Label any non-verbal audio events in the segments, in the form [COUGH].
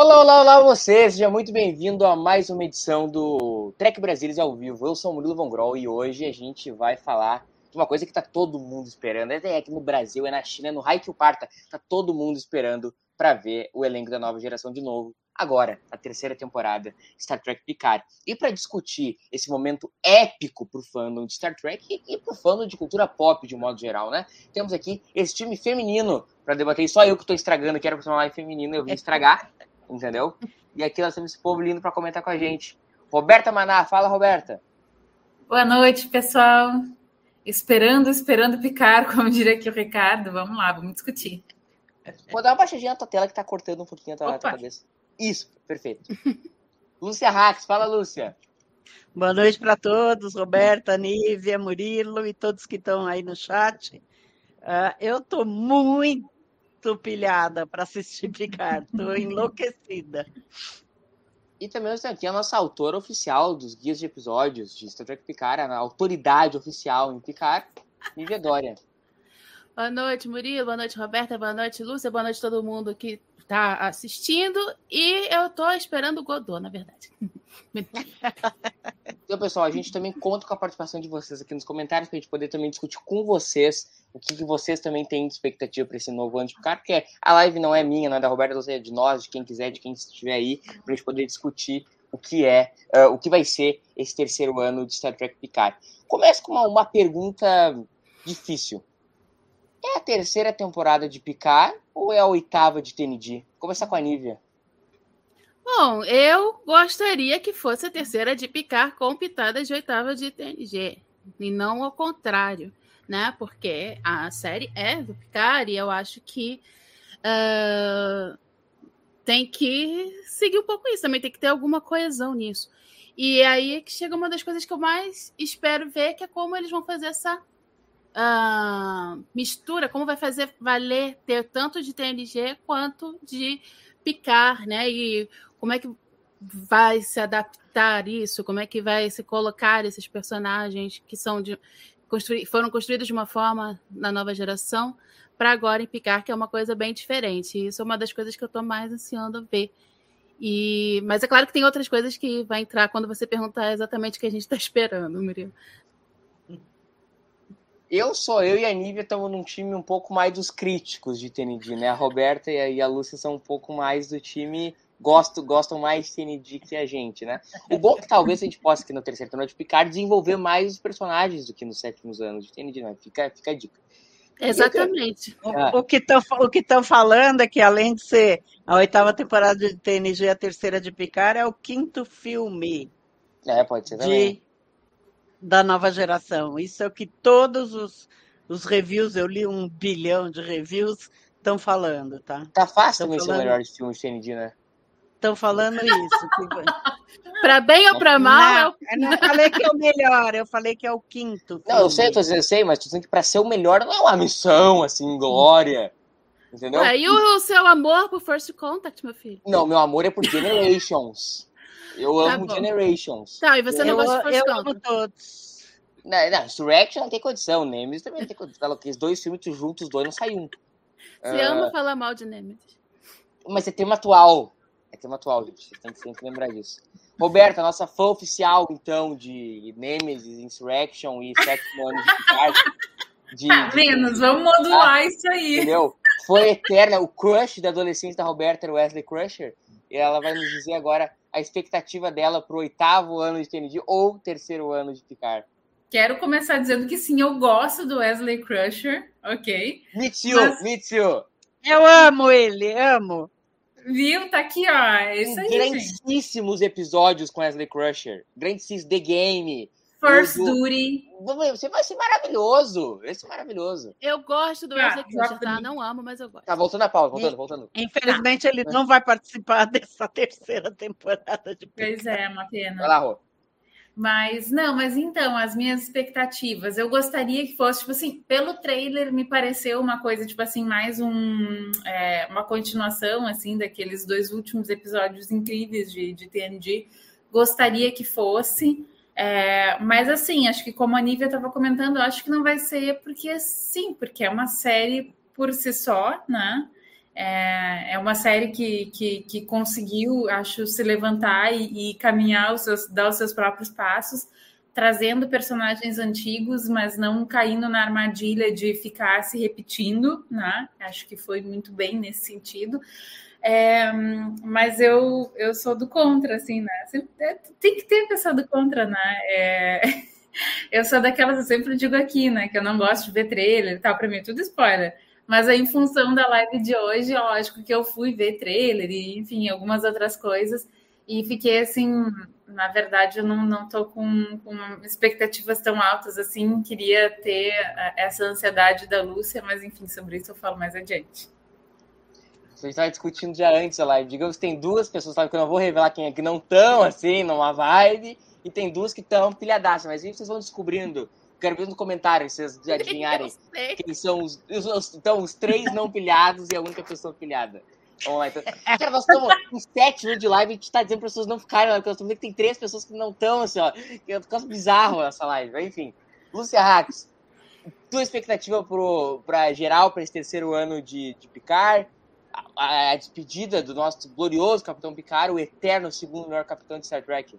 Olá, olá, olá você! Seja muito bem-vindo a mais uma edição do Trek Brasilis ao vivo. Eu sou o Murilo Von Groll e hoje a gente vai falar de uma coisa que tá todo mundo esperando. É aqui no Brasil, é na China, é no Haikyuu Parta. Tá todo mundo esperando para ver o elenco da nova geração de novo. Agora, a terceira temporada Star Trek Picard. E para discutir esse momento épico pro fandom de Star Trek e, e pro fandom de cultura pop de um modo geral, né? Temos aqui esse time feminino para debater. Só eu que tô estragando, que era pra uma live feminino, eu vim estragar entendeu? E aqui nós temos esse povo lindo para comentar com a gente. Roberta Maná, fala, Roberta. Boa noite, pessoal. Esperando, esperando picar, como diria aqui o Ricardo. Vamos lá, vamos discutir. Vou dar uma baixadinha na tua tela que tá cortando um pouquinho a tua, cabeça. Isso, perfeito. [LAUGHS] Lúcia Rax, fala, Lúcia. Boa noite para todos, Roberta, Nívia, Murilo e todos que estão aí no chat. Uh, eu estou muito pilhada para assistir [LAUGHS] Picard. Estou enlouquecida. E também nós temos aqui a nossa autora oficial dos guias de episódios de Star Trek Picard, a autoridade oficial em Picard, Nívia Dória. Boa noite, Murilo. Boa noite, Roberta. Boa noite, Lúcia. Boa noite todo mundo que está assistindo. E eu estou esperando o Godot, na verdade. [LAUGHS] Então, pessoal, a gente também conta com a participação de vocês aqui nos comentários para a gente poder também discutir com vocês o que, que vocês também têm de expectativa para esse novo ano de Picard, porque a live não é minha, não é da Roberta, é de nós, de quem quiser, de quem estiver aí, para a gente poder discutir o que é, uh, o que vai ser esse terceiro ano de Star Trek Picard. Começa com uma, uma pergunta difícil. É a terceira temporada de Picard ou é a oitava de TND? Começar com a Nívia. Bom, eu gostaria que fosse a terceira de Picard com pitadas de oitava de TNG, e não ao contrário né? Porque a série é do Picard e eu acho que uh, tem que seguir um pouco isso, também tem que ter alguma coesão nisso. E aí é que chega uma das coisas que eu mais espero ver, que é como eles vão fazer essa uh, mistura, como vai fazer valer ter tanto de TNG quanto de Picard, né? E como é que vai se adaptar isso, como é que vai se colocar esses personagens que são de construí foram construídos de uma forma na nova geração para agora em Picar, que é uma coisa bem diferente. Isso é uma das coisas que eu estou mais ansiando ver. E, mas é claro que tem outras coisas que vai entrar quando você perguntar exatamente o que a gente está [LAUGHS] esperando, Murilo. Eu sou eu e a Nívia estamos num time um pouco mais dos críticos de TND, né? A Roberta e a Lúcia são um pouco mais do time gostam, gostam mais de TND que a gente, né? O bom é que talvez a gente possa aqui no terceiro turno de Picard desenvolver mais os personagens do que nos sétimos anos de TND, né? Fica, fica a dica. Exatamente. O, o que estão falando é que, além de ser a oitava temporada de TNG e a terceira de Picard, é o quinto filme. É, pode ser de, também. Da nova geração. Isso é o que todos os, os reviews, eu li um bilhão de reviews, estão falando, tá? Tá fácil Tão também ser o falando- melhor de filme de TND, né? Estão falando isso. que- [LAUGHS] Para bem ou para mal, Não, eu não falei que é o melhor, eu falei que é o quinto. Não, eu filme. sei, tô dizendo, eu sei, mas tô dizendo que pra ser o melhor não é uma missão, assim, glória. Entendeu? Ué, e o seu amor por First Contact, meu filho? Não, meu amor é por Generations. Eu Tá amo bom. Generations. Tá, e você não eu, gosta de First eu amo todos. Não, não, Insurrection não tem condição, Nemesis também não tem condição. Aqueles dois filmes juntos, os dois não saem um. Você Ah, ama falar mal de Nemesis. Mas é tema atual. É tema atual, gente. Vocês têm que sempre lembrar disso. Roberta, nossa fã oficial, então, de Nemesis, Insurrection e sétimo ano de Picard. De, Ah, de- [LAUGHS] Meninos, vamos modular isso aí. entendeu? Foi eterna. O crush da adolescência da Roberta era o Wesley Crusher. E ela vai nos dizer agora a expectativa dela pro oitavo ano de TND ou terceiro ano de Picard. Quero começar dizendo que sim, eu gosto do Wesley Crusher, ok? Mitsu, Mas- Mitsu. Eu amo ele, amo. Viu? Tá aqui, ó. É isso aí, gente. Grandíssimos episódios com Wesley Crusher. Grandíssimos The Game. First do- Duty. Você vai ser maravilhoso. Vai ser maravilhoso. Eu gosto do Ah, Wesley Crusher, drop tá? Não amo, mas eu gosto. Tá, voltando a pauta, voltando, voltando. Infelizmente, ele não vai participar [LAUGHS] dessa terceira temporada de Pois é, uma pena. Vai lá, Rô. Mas, não, mas então, as minhas expectativas, eu gostaria que fosse, tipo assim, pelo trailer me pareceu uma coisa, tipo assim, mais um, é, uma continuação, assim, daqueles dois últimos episódios incríveis de, de TNG. Gostaria que fosse, é, mas assim, acho que como a Nívia estava comentando, acho que não vai ser porque sim, porque é uma série por si só, né? É, é uma série que, que, que conseguiu, acho, se levantar e, e caminhar, os seus, dar os seus próprios passos, trazendo personagens antigos, mas não caindo na armadilha de ficar se repetindo, né? Acho que foi muito bem nesse sentido. É, mas eu, eu sou do contra, assim, né? É, Tem que ter pessoa do contra, né? É, [LAUGHS] eu sou daquelas, eu sempre digo aqui, né? Que eu não gosto de ver trailer e tal, pra mim é tudo spoiler. Mas aí, em função da live de hoje, lógico que eu fui ver trailer e, enfim, algumas outras coisas. E fiquei assim, na verdade, eu não, não tô com, com expectativas tão altas assim. Queria ter eh, essa ansiedade da Lúcia, mas enfim, sobre isso eu falo mais adiante. A gente estava discutindo já antes a live. Digamos que tem duas pessoas, sabe, que eu não vou revelar quem é, que não estão assim, numa vibe, e tem duas que estão pilhadaças, mas aí vocês vão descobrindo. Quero ver no comentário, se vocês [LAUGHS] adivinharem quem são os, os, então, os três não pilhados e a única pessoa pilhada. Vamos lá, então. Cara, nós estamos em sete minutos de live e a gente tá dizendo para as pessoas não ficarem lá, porque nós estamos vendo que tem três pessoas que não estão, assim, ó. Que é um negócio bizarro essa live. Enfim. Lúcia Rax, tua expectativa pro, pra geral, para esse terceiro ano de, de Picard? A, a- despedida do nosso glorioso Capitão Picard, o eterno segundo melhor capitão de Star Trek.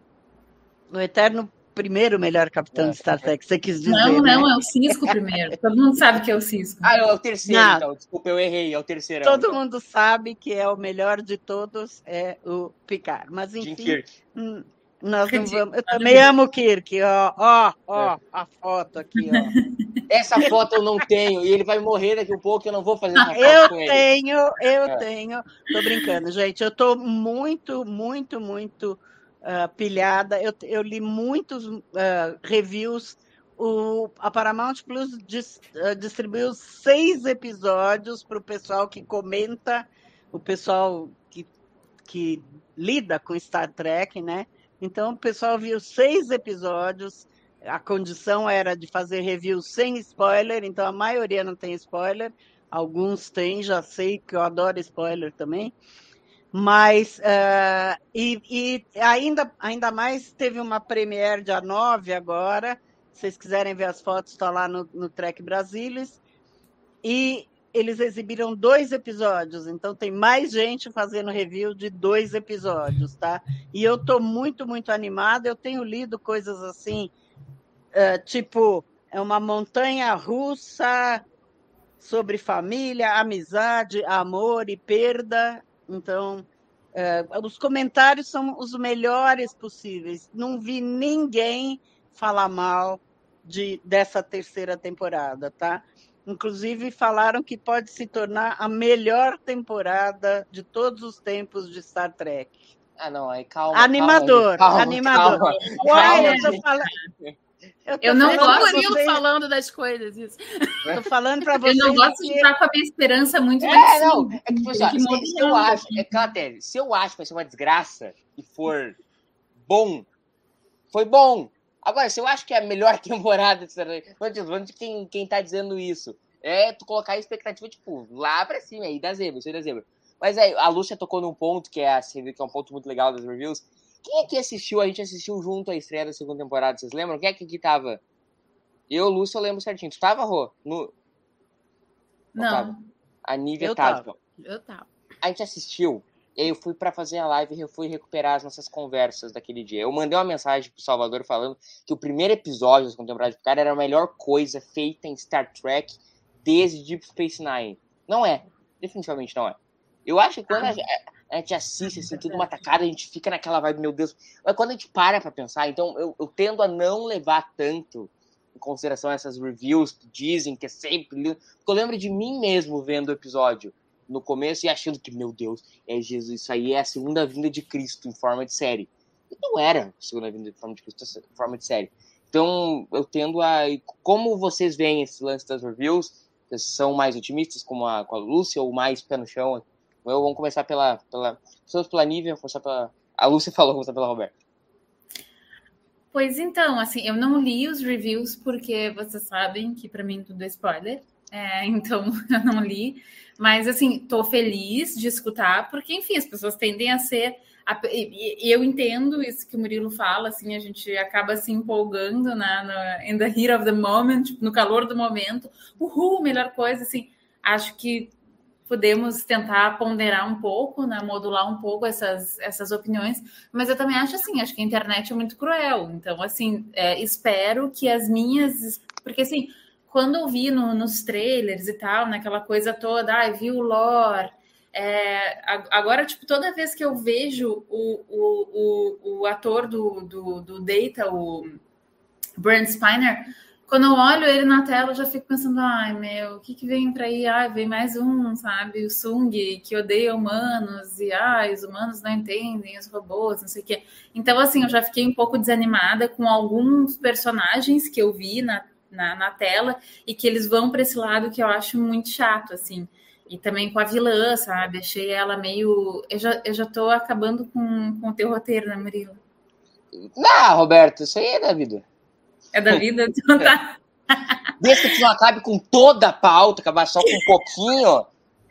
O eterno primeiro melhor capitão É. de Star Trek, você quis dizer. Não, né? não, é o Cisco primeiro. Todo mundo sabe que é o Cisco. Ah, é o terceiro, Não. então. Desculpa, eu errei, é o terceiro. Todo mundo sabe que é o melhor de todos, é o Picard. Mas Jim enfim, Kirk. hum, nós não vamos. Eu também amo o Kirk, ó, ó, ó, a foto aqui, ó. [LAUGHS] Essa foto eu não tenho e ele vai morrer daqui um pouco. Eu não vou fazer essa [LAUGHS] foto Eu com ele. tenho, eu É. tenho. Tô brincando, gente. Eu tô muito, muito, muito ah, pilhada. Eu, eu li muitos ah, reviews. O, a Paramount Plus dis- ah, distribuiu seis episódios para o pessoal que comenta, o pessoal que, que lida com Star Trek, né? Então, o pessoal viu seis episódios. A condição era de fazer review sem spoiler, então a maioria não tem spoiler. Alguns têm, já sei que eu adoro spoiler também. Mas, ah, e, e ainda, ainda mais, teve uma premiere dia 9 agora. Se vocês quiserem ver as fotos, está lá no, no Trek Brasilis. E eles exibiram dois episódios, então tem mais gente fazendo review de dois episódios, tá? E eu estou muito, muito animada. Eu tenho lido coisas assim, eh, tipo, é uma montanha russa sobre família, amizade, amor e perda. Então, eh, os comentários são os melhores possíveis. Não vi ninguém falar mal de, dessa terceira temporada, tá? Inclusive, falaram que pode se tornar a melhor temporada de todos os tempos de Star Trek. Ah, não, aí calma. Animador, calma, animador. calma, Uai, calma, eu tô falando. Eu, tô Eu não gosto Murilo vocês- falando das coisas, isso. Tô falando para [LAUGHS] Eu vocês. não gosto de que- estar com a minha esperança muito É, cima. não, é que, Tem que se, se eu acho, é Télio, se eu acho que vai ser uma desgraça e for bom, foi bom. Agora, se eu acho que é a melhor temporada de vamos de quem, quem tá dizendo isso. É tu colocar a expectativa, tipo, lá pra cima, aí da zebra, isso aí da zebra. Mas é, a Lúcia tocou num ponto que é, assim, que é um ponto muito legal das reviews. Quem é que assistiu? A gente assistiu junto à estreia da segunda temporada, vocês lembram? Quem é que aqui tava? Eu, Lúcia, eu lembro certinho. Tu tava, Rô? No... Não. A Nívia Eu tava. tava. Eu tava. A gente assistiu, aí eu fui pra fazer a live e eu fui recuperar as nossas conversas daquele dia. Eu mandei uma mensagem pro Salvador falando que o primeiro episódio segunda temporada de Picard era a melhor coisa feita em Star Trek desde Deep Space Nine. Não é. Definitivamente não é. Eu acho que quando a, a gente assiste assim, tudo uma tacada, a gente fica naquela vibe, meu Deus. Mas quando a gente para pra pensar, então eu, eu tendo a não levar tanto em consideração essas reviews que dizem que é sempre lindo. Porque eu lembro de mim mesmo vendo o episódio. No começo e achando que, meu Deus, é Jesus, isso aí é a segunda vinda de Cristo em forma de série. E não era a segunda vinda em forma de Cristo em forma de série. Então, eu tendo a. Como vocês veem esse lance das reviews? Vocês são mais otimistas, como a, com a Lúcia, ou mais pé no chão? Eu, vamos começar pela. pela pela Nívia, começar pela. A Lúcia falou, começar pela Roberta. Pois então, assim, eu não li os reviews porque vocês sabem que para mim tudo é spoiler, é, então [LAUGHS] eu não li. Mas, assim, tô feliz de escutar, porque, enfim, as pessoas tendem a ser. A, e, eu entendo isso que o Murilo fala, assim, a gente acaba se empolgando na, na in the heat of the moment, tipo, no calor do momento. Uhul, melhor coisa, assim. Acho que podemos tentar ponderar um pouco, né, modular um pouco essas, essas opiniões, mas eu também acho assim, acho que a internet é muito cruel, então assim, é, espero que as minhas, porque assim, quando eu vi no, nos trailers e tal, naquela coisa toda, ah, vi o lore, é, agora, tipo, toda vez que eu vejo o, o, o, o ator do, do, do Data, o Brent Spiner, quando eu olho ele na tela, eu já fico pensando, ai meu, o que, que vem para aí? Ai, vem mais um, sabe? O Sung, que odeia humanos, e ai, os humanos não entendem, os robôs, não sei o quê. Então, assim, eu já fiquei um pouco desanimada com alguns personagens que eu vi na, na, na tela e que eles vão para esse lado que eu acho muito chato, assim. E também com a vilã, sabe? Achei ela meio. Eu já, eu já tô acabando com, com o teu roteiro, né, Murilo? Não, Roberto, isso aí é da vida. É da vida? [LAUGHS] Então tá. Desde que não acabe com toda a pauta, acabar só com um pouquinho,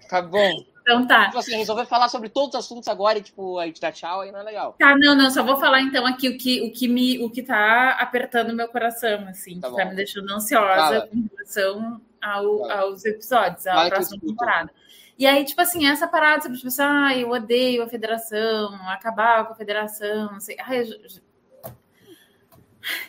tá bom. Então tá. Tipo assim, resolver falar sobre todos os assuntos agora e, tipo, a gente dá tchau aí não é legal. Tá, não, não, só vou falar então aqui o que, o que, me, o que tá apertando meu coração, assim, tá que tá me deixando ansiosa Fala. com relação ao, aos episódios, à Fala próxima temporada. E aí, tipo assim, essa parada sobre, tipo assim, ah, eu odeio a federação, acabar com a federação, não sei. Ai, eu,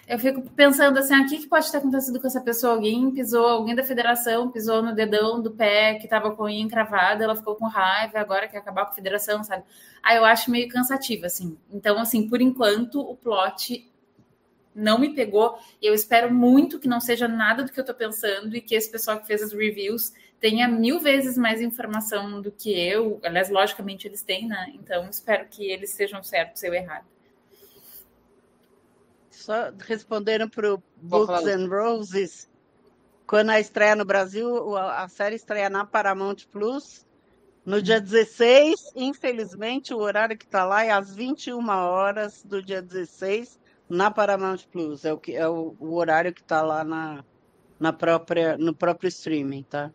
eu fico pensando assim, ah, o que, pode ter acontecido com essa pessoa? Alguém pisou, alguém da federação pisou no dedão do pé que tava com a unha encravada, ela ficou com raiva, agora quer acabar com a federação, sabe? Aí eu acho meio cansativo, assim. Então, assim, por enquanto, o plot não me pegou. E eu espero muito que não seja nada do que eu tô pensando e que esse pessoal que fez as reviews tenha mil vezes mais informação do que eu. Aliás, logicamente eles têm, né? Então, espero que eles sejam certos, eu errado. Só responderam para o Books and Roses. Quando a estreia no Brasil, a série estreia na Paramount Plus no dia 16. Infelizmente, o horário que está lá é às 21 horas do dia 16 na Paramount Plus. É o, que, é o, o horário que está lá na, na própria, no próprio streaming, tá?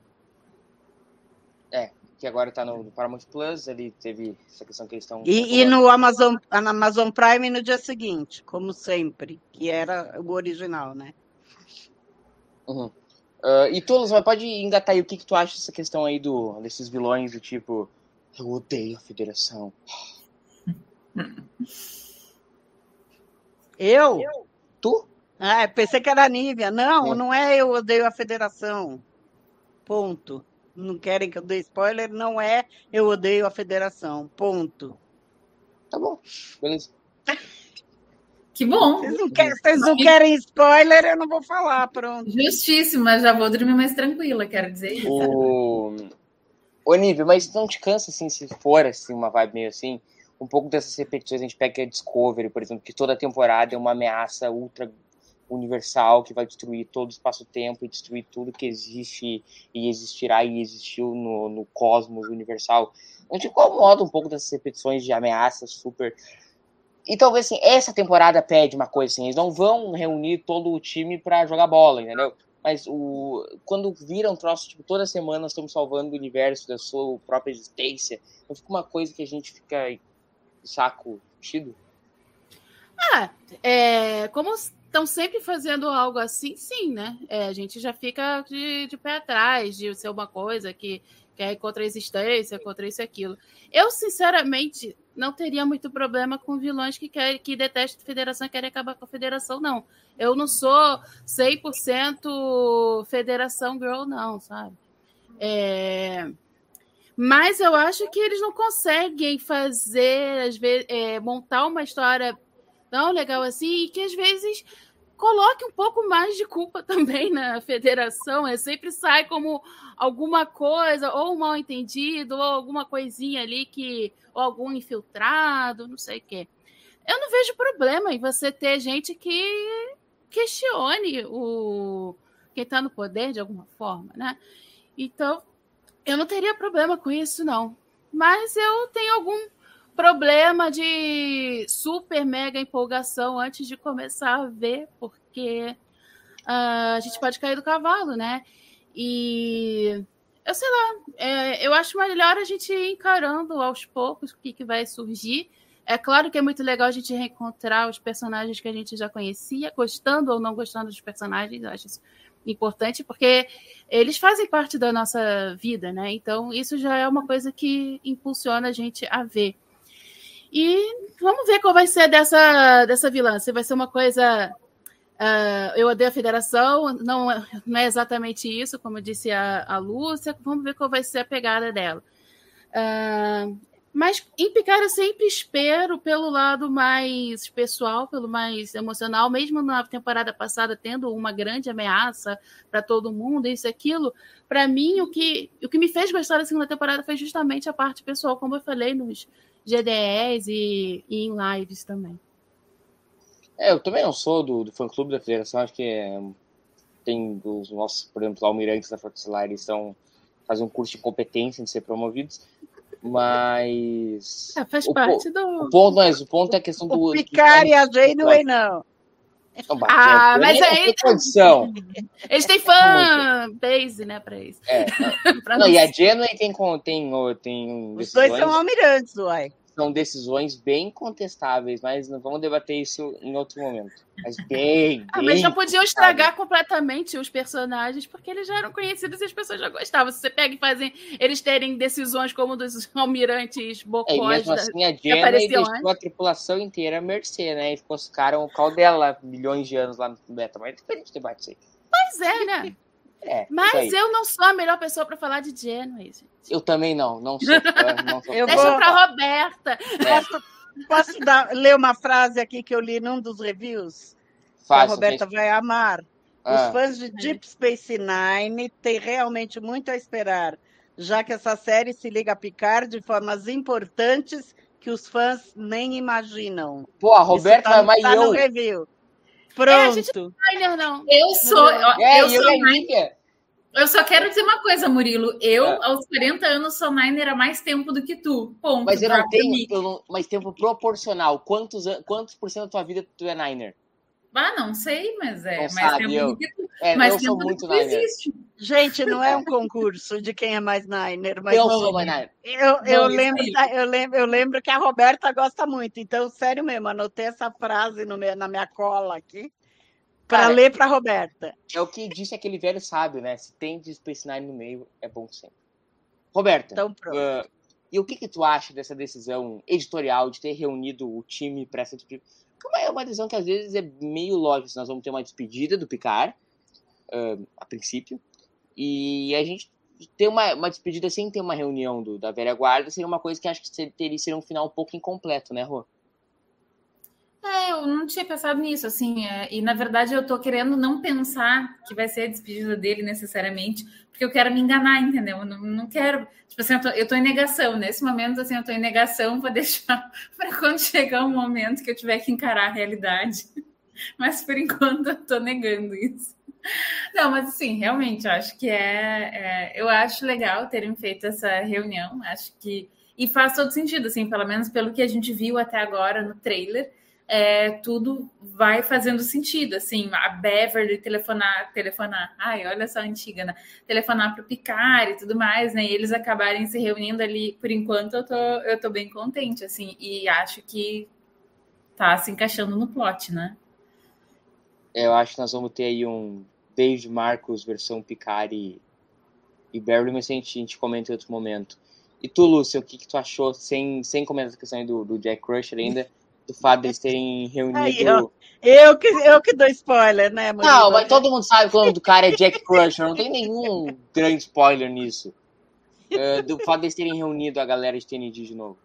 Que agora está no, Paramount Plus, ele teve essa questão que eles estão. E, e, no Amazon, na Amazon Prime no dia seguinte, como sempre, que era o original, né? Uhum. Uh, e tu, mas pode engatar aí o que, que tu acha dessa questão aí do, desses vilões do tipo, eu odeio a federação. [LAUGHS] Eu? Tu? Ah, pensei que era a Nívia. Não, é. não é eu odeio a federação. Ponto não querem que eu dê spoiler, não é eu odeio a federação. Ponto. Tá bom, beleza. Que bom. Vocês não, querem, vocês não querem spoiler, eu não vou falar, pronto. Justíssimo, mas já vou dormir mais tranquila, quero dizer isso. O... Ô, Nível, mas não te cansa, assim, se for, assim, uma vibe meio assim, um pouco dessas repetições, a gente pega a Discovery, por exemplo, que toda temporada é uma ameaça ultra universal que vai destruir todo o espaço-tempo e destruir tudo que existe e existirá e existiu no, no cosmos universal. Não te incomoda um pouco dessas repetições de ameaças super. E talvez assim, essa temporada pede uma coisa assim, eles não vão reunir todo o time para jogar bola, entendeu? Mas o, quando vira um troço, tipo, toda semana nós estamos salvando o universo da sua própria existência, não fica uma coisa que a gente fica saco tido? Ah, é, como estão sempre fazendo algo assim, sim, né? É, a gente já fica de, de pé atrás de ser uma coisa que, que é contra a existência, contra isso e aquilo. Eu, sinceramente, não teria muito problema com vilões que, quer, que detestam a federação e querem acabar com a federação, não. Eu não sou 100% federação girl, não, sabe? É... Mas eu acho que eles não conseguem fazer, às vezes, é, montar uma história tão legal assim, e que às vezes coloque um pouco mais de culpa [LAUGHS] também na federação. É sempre sai como alguma coisa, ou um mal entendido, ou alguma coisinha ali que. ou algum infiltrado, não sei o quê. Eu não vejo problema em você ter gente que questione o quem está no poder de alguma forma, né? Então, eu não teria problema com isso, não. Mas eu tenho algum problema de super mega empolgação antes de começar a ver, porque uh, a gente pode cair do cavalo, né? E eu sei lá, é, eu acho melhor a gente ir encarando aos poucos o que, que vai surgir. É claro que é muito legal a gente reencontrar os personagens que a gente já conhecia, gostando ou não gostando dos personagens, eu acho isso importante, porque eles fazem parte da nossa vida, né? Então, isso já é uma coisa que impulsiona a gente a ver. E vamos ver qual vai ser dessa, dessa vilã. Se vai ser uma coisa. Uh, eu odeio a federação, não, não é exatamente isso, como disse a, a Lúcia. Vamos ver qual vai ser a pegada dela. Uh, mas em Picard eu sempre espero pelo lado mais pessoal, pelo mais emocional, mesmo na temporada passada tendo uma grande ameaça para todo mundo, isso e aquilo. Para mim, o que, o que me fez gostar da segunda temporada foi justamente a parte pessoal, como eu falei nos GDEs e, e em lives também. É, eu também não sou do, do fã-clube da Federação, acho que é, tem os nossos, por exemplo, almirantes da Estelar, eles são, fazem um curso de competência de ser promovidos. Mas. É, faz o parte do. O ponto, mas o ponto é a questão do. O Picard e a Janeway não. Não, ah, mas aí. Condição. Eles têm fã base, né, pra isso. É, [LAUGHS] não, não, e a Janeway tem, tem, tem. Os dois são almirantes, uai são decisões bem contestáveis, mas não vamos debater isso em outro momento. Mas bem. ah, mas já podiam estragar completamente os personagens, porque eles já eram conhecidos e as pessoas já gostavam. Se você pega e fazem eles terem decisões como dos [LAUGHS] almirantes bocós. É, mesmo assim, a Jenna deixou antes. a tripulação inteira a mercê, né? E ficaram o cal dela milhões de anos lá no beta. Mas é diferente debate isso aí. Pois é, né? É, Mas eu não sou a melhor pessoa para falar de Genway, gente. Eu também não, não sou. [LAUGHS] não sou eu Deixa vou... para Roberta. É. Posso, posso dar, ler uma frase aqui que eu li num dos reviews? Faça, a Roberta vai amar. Ah. Os fãs de Deep Space Nine têm realmente muito a esperar, já que essa série se liga a Picard de formas importantes que os fãs nem imaginam. Pô, a Roberta tá, vai tá eu. no review. Pronto. É, não. Eu sou. É, eu, eu sou Niner. Eu só quero dizer uma coisa, Murilo. Eu, é. aos 40 anos, sou Niner há mais tempo do que tu. Ponto. Mas eu não tenho eu não, mas tempo proporcional. Quantos, quantos por cento da tua vida tu é Niner? Ah, não sei, mas é não mais sabe, tempo eu. do que tu. É, mais eu tempo sou muito Niner. Existe. Gente, não é um concurso de quem é mais Niner. Mas eu sou mais Niner. Eu, eu, lembro, eu, lembro, eu lembro que a Roberta gosta muito. Então, sério mesmo, anotei essa frase no meu, na minha cola aqui. Para ler para Roberta. É o que disse aquele velho sábio, né? Se tem Nine no meio, é bom sempre. Roberta, então, uh, e o que, que tu acha dessa decisão editorial de ter reunido o time para essa despedida? Como é uma decisão que às vezes é meio lógica. Nós vamos ter uma despedida do Picard, uh, a princípio, e a gente ter uma, uma despedida sem ter uma reunião do, da velha guarda seria uma coisa que acho que teria, seria um final um pouco incompleto, né, Rô? É, eu não tinha pensado nisso, assim, é, e na verdade eu tô querendo não pensar que vai ser a despedida dele necessariamente, porque eu quero me enganar, entendeu? Eu não, não quero, tipo assim, eu tô, eu tô, em negação, nesse momento, assim, eu tô em negação para [LAUGHS] deixar para quando chegar o um momento que eu tiver que encarar a realidade, [LAUGHS] mas por enquanto eu tô negando isso. Não, mas assim, realmente, eu acho que é, é eu acho legal terem feito essa reunião, acho que, e faz todo sentido, assim, pelo menos pelo que a gente viu até agora no trailer, é, tudo vai fazendo sentido, assim, a Beverly telefonar, telefonar, ai, olha só a antiga, né? Telefonar para o Picard e tudo mais, né? E eles acabarem se reunindo ali, por enquanto eu tô, eu tô bem contente, assim, e acho que tá se encaixando no plot, né? Eu acho que nós vamos ter aí um David Marcos versão Picard e, e Beverly, mas a gente, a gente comenta em outro momento. E tu, Lúcia, o que, que tu achou, sem, sem comentar a questão do, do Jack Crusher ainda, [LAUGHS] do fato deles terem reunido. Aí, eu, eu, que, eu que dou spoiler, né, Murilo? Não, mas todo mundo sabe que o nome do cara é Jack Crusher, não tem nenhum grande spoiler nisso. Uh, do fato deles terem reunido a galera de TND de novo.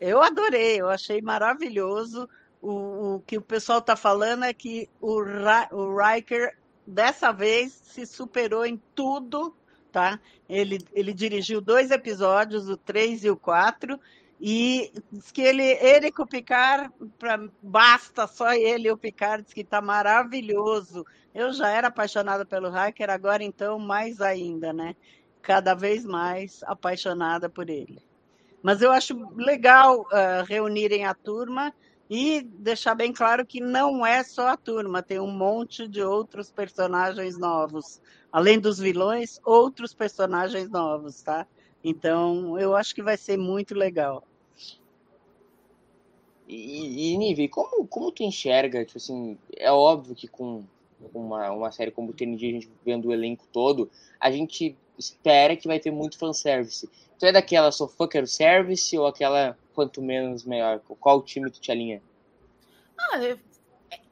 Eu adorei, eu achei maravilhoso o, o que o pessoal está falando é que o, Ra o Riker, dessa vez, se superou em tudo, tá? Ele, ele dirigiu dois episódios, o 3 e o 4, e diz que ele, ele com o Picard, pra, basta só ele e o Picard, diz que está maravilhoso. Eu já era apaixonada pelo Riker, agora então mais ainda, né? Cada vez mais apaixonada por ele. Mas eu acho legal uh, reunirem a turma e deixar bem claro que não é só a turma, tem um monte de outros personagens novos. Além dos vilões, outros personagens novos, tá? Então, eu acho que vai ser muito legal. E, e Nive, como, como tu enxerga, tipo assim, é óbvio que com uma, uma série como o TNG, a gente vendo o elenco todo, a gente espera que vai ter muito fanservice. Tu é daquela sou fucker service ou aquela quanto menos melhor? Qual time tu te alinha? Ah,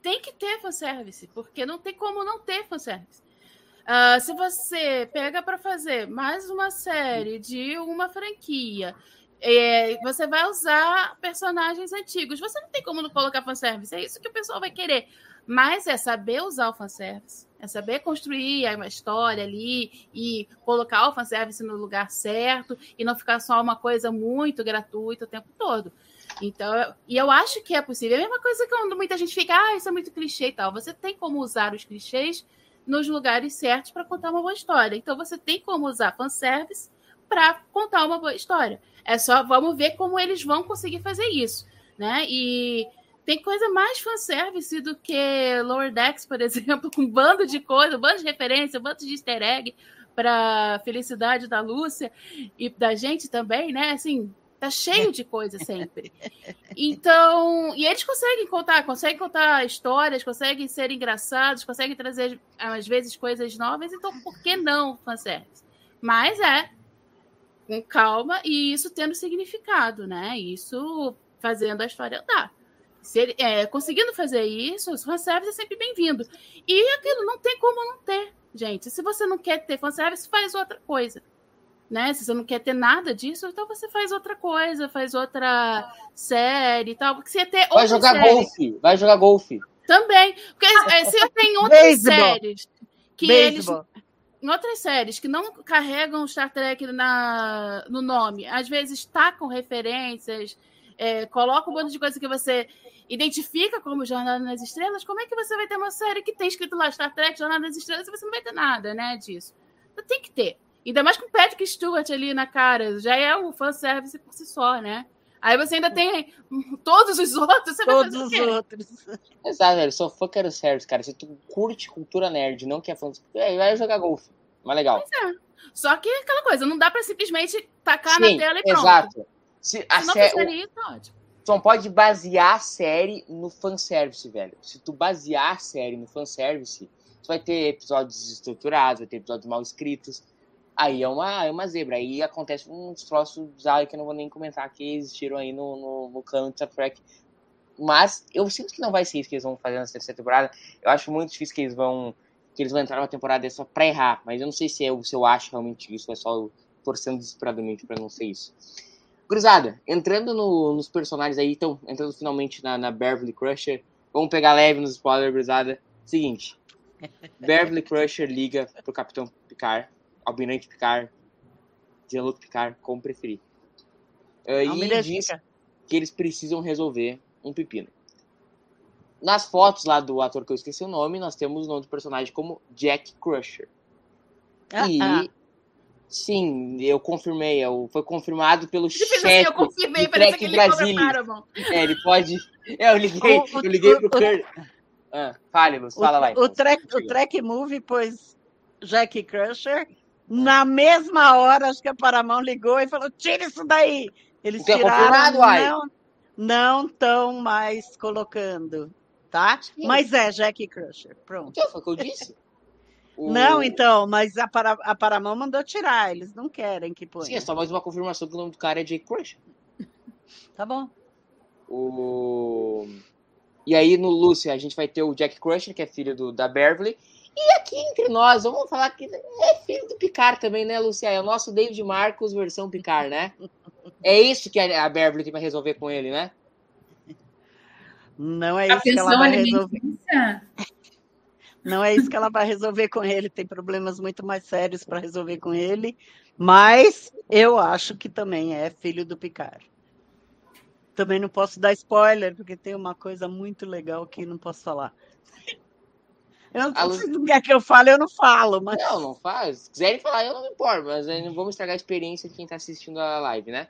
tem que ter fanservice, porque não tem como não ter fanservice. Uh, se você pega para fazer mais uma série de uma franquia, é, você vai usar personagens antigos. Você não tem como não colocar fanservice. É isso que o pessoal vai querer. Mas é saber usar o fanservice. É saber construir uma história ali e colocar o fanservice no lugar certo e não ficar só uma coisa muito gratuita o tempo todo. Então, e eu acho que é possível. É a mesma coisa que quando muita gente fica, ah, isso é muito clichê e tal. Você tem como usar os clichês nos lugares certos para contar uma boa história. Então, você tem como usar fanservice para contar uma boa história. É só, vamos ver como eles vão conseguir fazer isso, né? E tem coisa mais fanservice do que Lower Decks, por [LAUGHS] exemplo, com um bando de coisa, um bando de referência, um bando de easter egg para felicidade da Lúcia e da gente também, né? Assim, tá cheio de coisa sempre. [LAUGHS] Então, e eles conseguem contar, conseguem contar histórias, conseguem ser engraçados, conseguem trazer às vezes coisas novas, então por que não fanservice? Mas é com calma e isso tendo significado, né? Isso fazendo a história andar. Se ele, é, conseguindo fazer isso, o fanservice é sempre bem-vindo. E aquilo não tem como não ter, gente. Se você não quer ter fanservice, faz outra coisa. Né? Se você não quer ter nada disso, então você faz outra coisa, faz outra série e tal. Porque você ter Vai jogar série... golfe, vai jogar golfe. Também. Porque é, se eu tenho outras séries que Baseball. eles em outras séries que não carregam Star Trek na, no nome, às vezes tacam referências, é, colocam um monte de coisa que você identifica como Jornada nas Estrelas, como é que você vai ter uma série que tem escrito lá Star Trek, Jornada nas Estrelas, e você não vai ter nada, né, disso? Então tem que ter. Ainda mais com Patrick Stewart ali na cara, já é o fanservice por si só, né? Aí você ainda tem todos os outros, você Todos os outros. Exato, velho. Sou fã quero service, cara. Se tu curte cultura nerd, não quer fã, é, vai jogar golfe. Mas legal. Pois é. Só que aquela coisa, não dá pra simplesmente tacar Sim, na tela e pronto. Exato. Se, a Se não sé... isso, tá ótimo. Tu não pode basear a série no fanservice, velho. Se tu basear a série no fanservice, tu vai ter episódios desestruturados, vai ter episódios mal escritos. Aí é uma, é uma zebra. Aí acontece uns troços bizarros que eu não vou nem comentar que existiram aí no, no, no cano de Star Trek. Mas eu sinto que não vai ser isso que eles vão fazer na terceira temporada. Eu acho muito difícil que eles vão que eles vão entrar numa temporada só pra errar. Mas eu não sei se, é, se eu acho realmente isso, é só torcendo desesperadamente para não ser isso. Cruzada, entrando no, nos personagens aí, então, entrando finalmente na, na Beverly Crusher. Vamos pegar leve nos spoilers, Cruzada. Seguinte, [LAUGHS] Beverly Crusher liga pro Capitão Picard, Almirante Picard, Jean-Luc Picard, como preferir. Uh, e diz que eles precisam resolver um pepino. Nas fotos lá do ator que eu esqueci o nome, nós temos o nome do personagem como Jack Crusher. Ah, e ah. Sim, eu confirmei. Eu, foi confirmado pelo chefe assim, eu confirmei, do Trek Brasília. É, ele pode. É, eu liguei, o, eu liguei pro Kurt. Ah, fale, você fala lá. Então. O, track, o Trek Movie pôs Jack Crusher. Na mesma hora, acho que a Paramount ligou e falou: tira isso daí. Eles Você tiraram, não, não estão mais colocando, tá? Sim. Mas é Jack Crusher, pronto. Então, foi o que eu disse. [LAUGHS] O... Não, então, mas a, para, a Paramount mandou tirar, eles não querem que ponha. Sim, é só mais uma confirmação que o nome do cara é Jake Crusher. [LAUGHS] Tá bom. O... E aí no Lucy a gente vai ter o Jack Crusher, que é filho do, da Beverly. E aqui entre nós, vamos falar que é filho do Picard também, né, Lucia? É o nosso David Marcos versão Picard, né? É isso que a Beverly tem pra resolver com ele, né? Não é A isso que ela vai resolver. Não é isso que ela vai resolver com ele. Tem problemas muito mais sérios para resolver com ele. Mas eu acho que também é filho do Picard. Também não posso dar spoiler, porque tem uma coisa muito legal que não posso falar. Eu não, Lu- não quer que eu fale, eu não falo, mas Não, não faz. Se quiserem falar, eu não me importo, mas aí não vamos estragar a experiência de quem tá assistindo a live, né?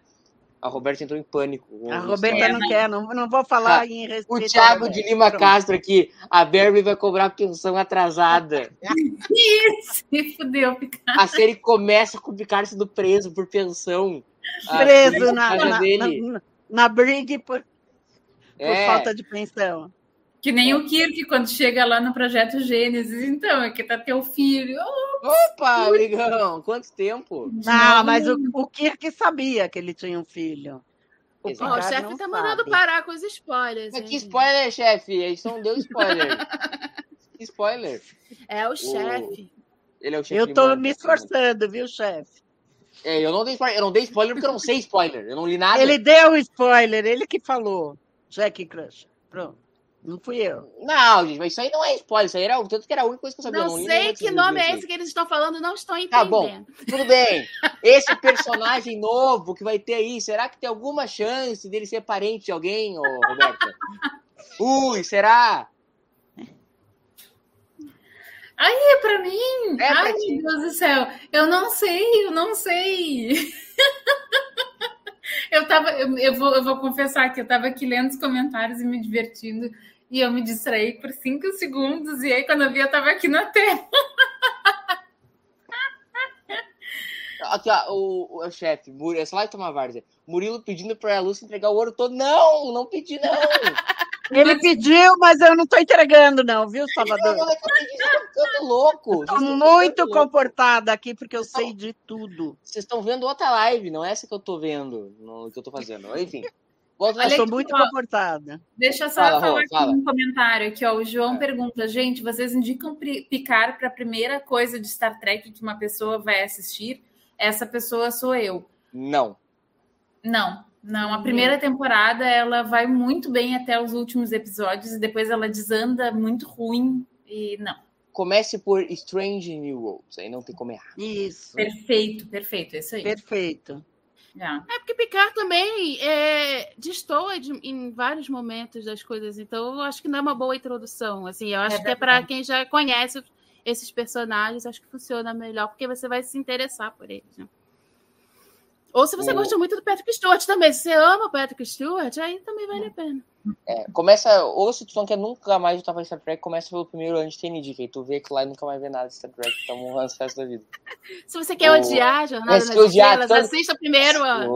A Roberta entrou em pânico. a Roberta história. não quer, não, não vou falar Ah, [LAUGHS] em O respeito. ao Thiago de Lima Pronto. Castro aqui. A Barbie vai cobrar pensão atrasada. [LAUGHS] Ih, se fudeu, Picard. A série começa com o Picard sendo preso por pensão. A Preso na, casa na, dele. na, na briga por, por É. falta de pensão. Que nem o Kirk quando chega lá no projeto Gênesis. Então, é que tá teu filho. Oh, Opa, amigão, quanto tempo? Não, mas o, o Kirk sabia que ele tinha um filho. O o chefe tá mandando parar com os spoilers. Mas que spoiler, chefe? A gente não deu spoiler. [LAUGHS] que spoiler? É o chefe. Ele é o chefe Eu tô me esforçando, viu, chefe? É, eu não dei spoiler, eu não dei spoiler porque eu não sei spoiler. Eu não li nada. Ele deu o spoiler, ele que falou. Jack Crush. Pronto. Não fui eu. Não, gente, mas isso aí não é spoiler. Isso aí era o tanto que era a única coisa que eu sabia. Não li sei que nome é esse que eles estão falando, não estou entendendo. Tá bom. Tudo bem. [LAUGHS] Esse personagem novo que vai ter aí, será que tem alguma chance dele ser parente de alguém, ô Roberta? Ui, será? é pra mim. É pra Ai, ti. meu Deus do céu. Eu não sei, eu não sei. [LAUGHS] eu tava, eu, eu vou, eu vou confessar que eu tava aqui lendo os comentários e me divertindo. E eu me distraí por cinco segundos. E aí, quando eu vi, eu tava aqui na tela. Aqui, ó, o, o, o chefe, Murilo, essa lá tomar várzea. Murilo pedindo pra Lúcia entregar o ouro todo. Não, não pedi, não. Ele pediu, mas eu não tô entregando, não, viu, Salvador? não é que eu pedi, vocês estão ficando louco. Tô muito louco. comportada aqui, porque eu sei de tudo. Vocês estão vendo outra live, não é essa que eu tô vendo, no que eu tô fazendo. Enfim. Olha sou aqui, muito ó. comportada. Deixa eu só Fala, falar fala. um comentário aqui, ó. O João pergunta, gente, vocês indicam picar para a primeira coisa de Star Trek que uma pessoa vai assistir? Essa pessoa sou eu. Não. Não, não. A primeira temporada ela vai muito bem até os últimos episódios e depois ela desanda muito ruim e não. Comece por Strange New Worlds, aí não tem como errar. Isso. Perfeito, perfeito, é isso aí. Perfeito. Já. É porque Picard também é, destoa de- em vários momentos das coisas, então eu acho que não é uma boa introdução. Assim, eu acho É que é para quem já conhece esses personagens, acho que funciona melhor, porque você vai se interessar por eles. né? Ou se você O- gosta muito do Patrick Stewart também, se você ama o Patrick Stewart, aí também vale a pena. É, começa, ou se tu não quer nunca mais voltar pra Star Trek, começa pelo primeiro ano de TND, que aí tu vê que lá e nunca mais vê nada de Star Trek, então um lance resto da vida. [LAUGHS] Se você quer O- odiar a Jornada odiar Estrelas, tanto- assista primeiro [LAUGHS] a...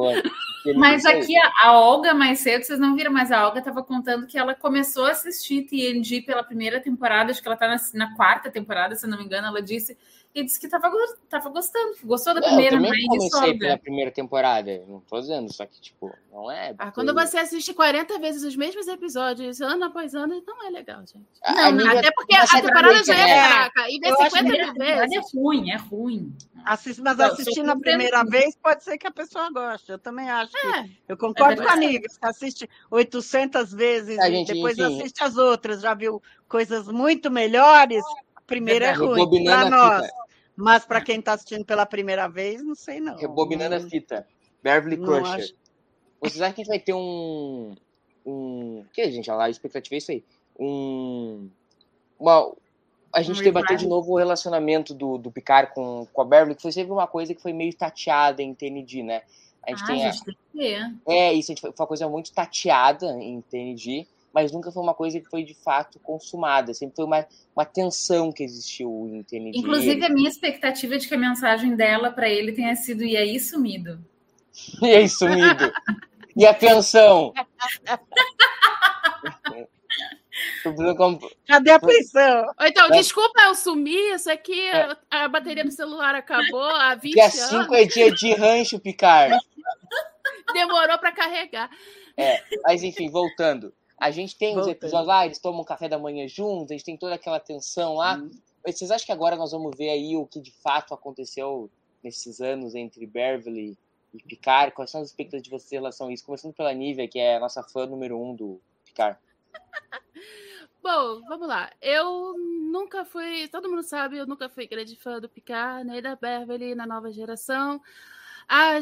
Mas aqui a, a Olga, mais cedo, vocês não viram, mas a Olga estava contando que ela começou a assistir TNG pela primeira temporada, acho que ela está na, na quarta temporada, se eu não me engano, ela disse, e disse que estava tava gostando, que gostou da Não, eu primeira, também não é isso, comecei Olga? pela primeira temporada, não tô dizendo, só que, tipo, não é... Ah, quando você assiste 40 vezes os mesmos episódios, ano após ano, não é legal, gente. A- Não, a não, nível- Até porque a temporada americana, já é é. fraca. E ver Eu que a 50 primeira mil temporada vezes. é ruim, é ruim. Assist, mas Eu assistindo a primeira vez pode ser que a pessoa goste. Eu também acho que. É. Eu concordo É com a. Nívia. Você assiste 800 vezes A e gente, depois enfim. assiste as outras. Já viu coisas muito melhores? A primeira é ruim. Rebobinando Para a nós. fita. Mas para quem está assistindo pela primeira vez, não sei não. Rebobinando a Não- fita. Beverly Crusher. acho. Vocês acham que a gente vai ter um. Um. O que, gente? A expectativa é isso aí. Um. Uma. A gente Um debateu de novo o relacionamento do, do Picard com, com a Beverly, que foi sempre uma coisa que foi meio tateada em TND, né? A gente Ah, tem a- gente, tem que ver. É, isso a gente foi foi uma coisa muito tateada em TND, mas nunca foi uma coisa que foi de fato consumada. Sempre foi uma, uma tensão que existiu. Inclusive, a minha expectativa é de que a mensagem dela para ele tenha sido e aí sumido. [LAUGHS] E aí, sumido. e a pensão? Comp- Cadê a pensão? Ou então, É. desculpa eu sumir, isso aqui, É. a bateria do celular acabou há 20 Dia anos, 5 é dia de rancho, Picard. [LAUGHS] demorou para carregar. É, mas enfim, voltando. A gente tem os episódios lá, eles tomam café da manhã juntos, a gente tem toda aquela tensão lá. Hum. Mas vocês acham que agora nós vamos ver aí o que de fato aconteceu nesses anos entre Beverly e Picard? Quais são as expectativas de vocês em relação a isso? Começando pela Nívia, que é a nossa fã número um do Picard. [LAUGHS] Bom, vamos lá. Eu nunca fui, todo mundo sabe, eu nunca fui grande fã do Picard, nem da Beverly na nova geração. Ah,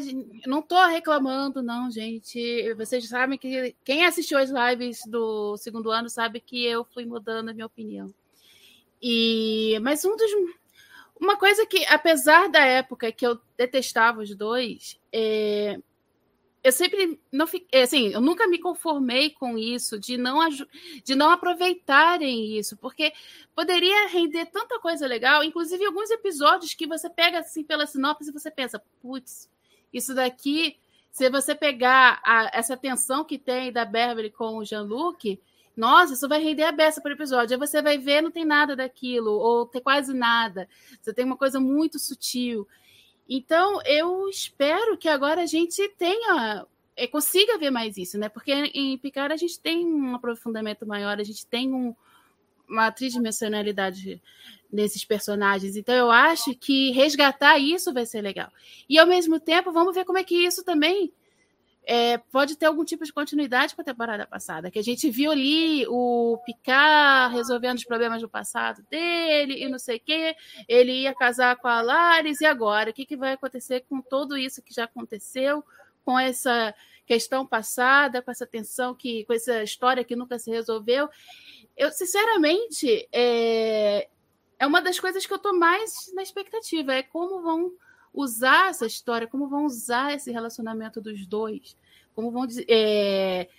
não tô reclamando, não, gente. Vocês sabem que quem assistiu as lives do segundo ano sabe que eu fui mudando a minha opinião. E mas um dos uma coisa que, apesar da época que eu detestava os dois, é, eu sempre não fiquei, assim, eu nunca me conformei com isso, de não, de não aproveitarem isso, porque poderia render tanta coisa legal, inclusive alguns episódios que você pega assim pela sinopse e você pensa, putz, isso daqui, se você pegar a, essa tensão que tem da Beverly com o Jean-Luc, nossa, isso vai render a beça para o episódio. Aí você vai ver, não tem nada daquilo, ou tem quase nada. Você tem uma coisa muito sutil. Então, eu espero que agora a gente tenha, é, consiga ver mais isso, né? Porque em Picard a gente tem um aprofundamento maior, a gente tem um, uma tridimensionalidade nesses personagens. Então, eu acho que resgatar isso vai ser legal. E, ao mesmo tempo, vamos ver como é que isso também é, pode ter algum tipo de continuidade com a temporada passada, que a gente viu ali o Picard resolvendo os problemas do passado dele e não sei o quê, ele ia casar com a Laris, e agora? O que, que vai acontecer com tudo isso que já aconteceu, com essa questão passada, com essa tensão, que, com essa história que nunca se resolveu? Eu, sinceramente, é, é uma das coisas que eu estou mais na expectativa, é como vão usar essa história, como vão usar esse relacionamento dos dois, como vão é,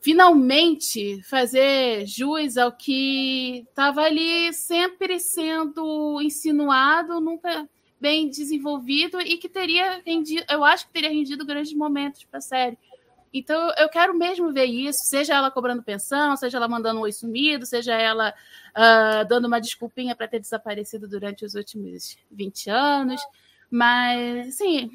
finalmente fazer jus ao que estava ali sempre sendo insinuado, nunca bem desenvolvido e que teria rendido, eu acho que teria rendido grandes momentos para a série. Então eu quero mesmo ver isso, seja ela cobrando pensão, seja ela mandando um oi sumido, seja ela uh, dando uma desculpinha para ter desaparecido durante os últimos 20 anos. Mas, assim,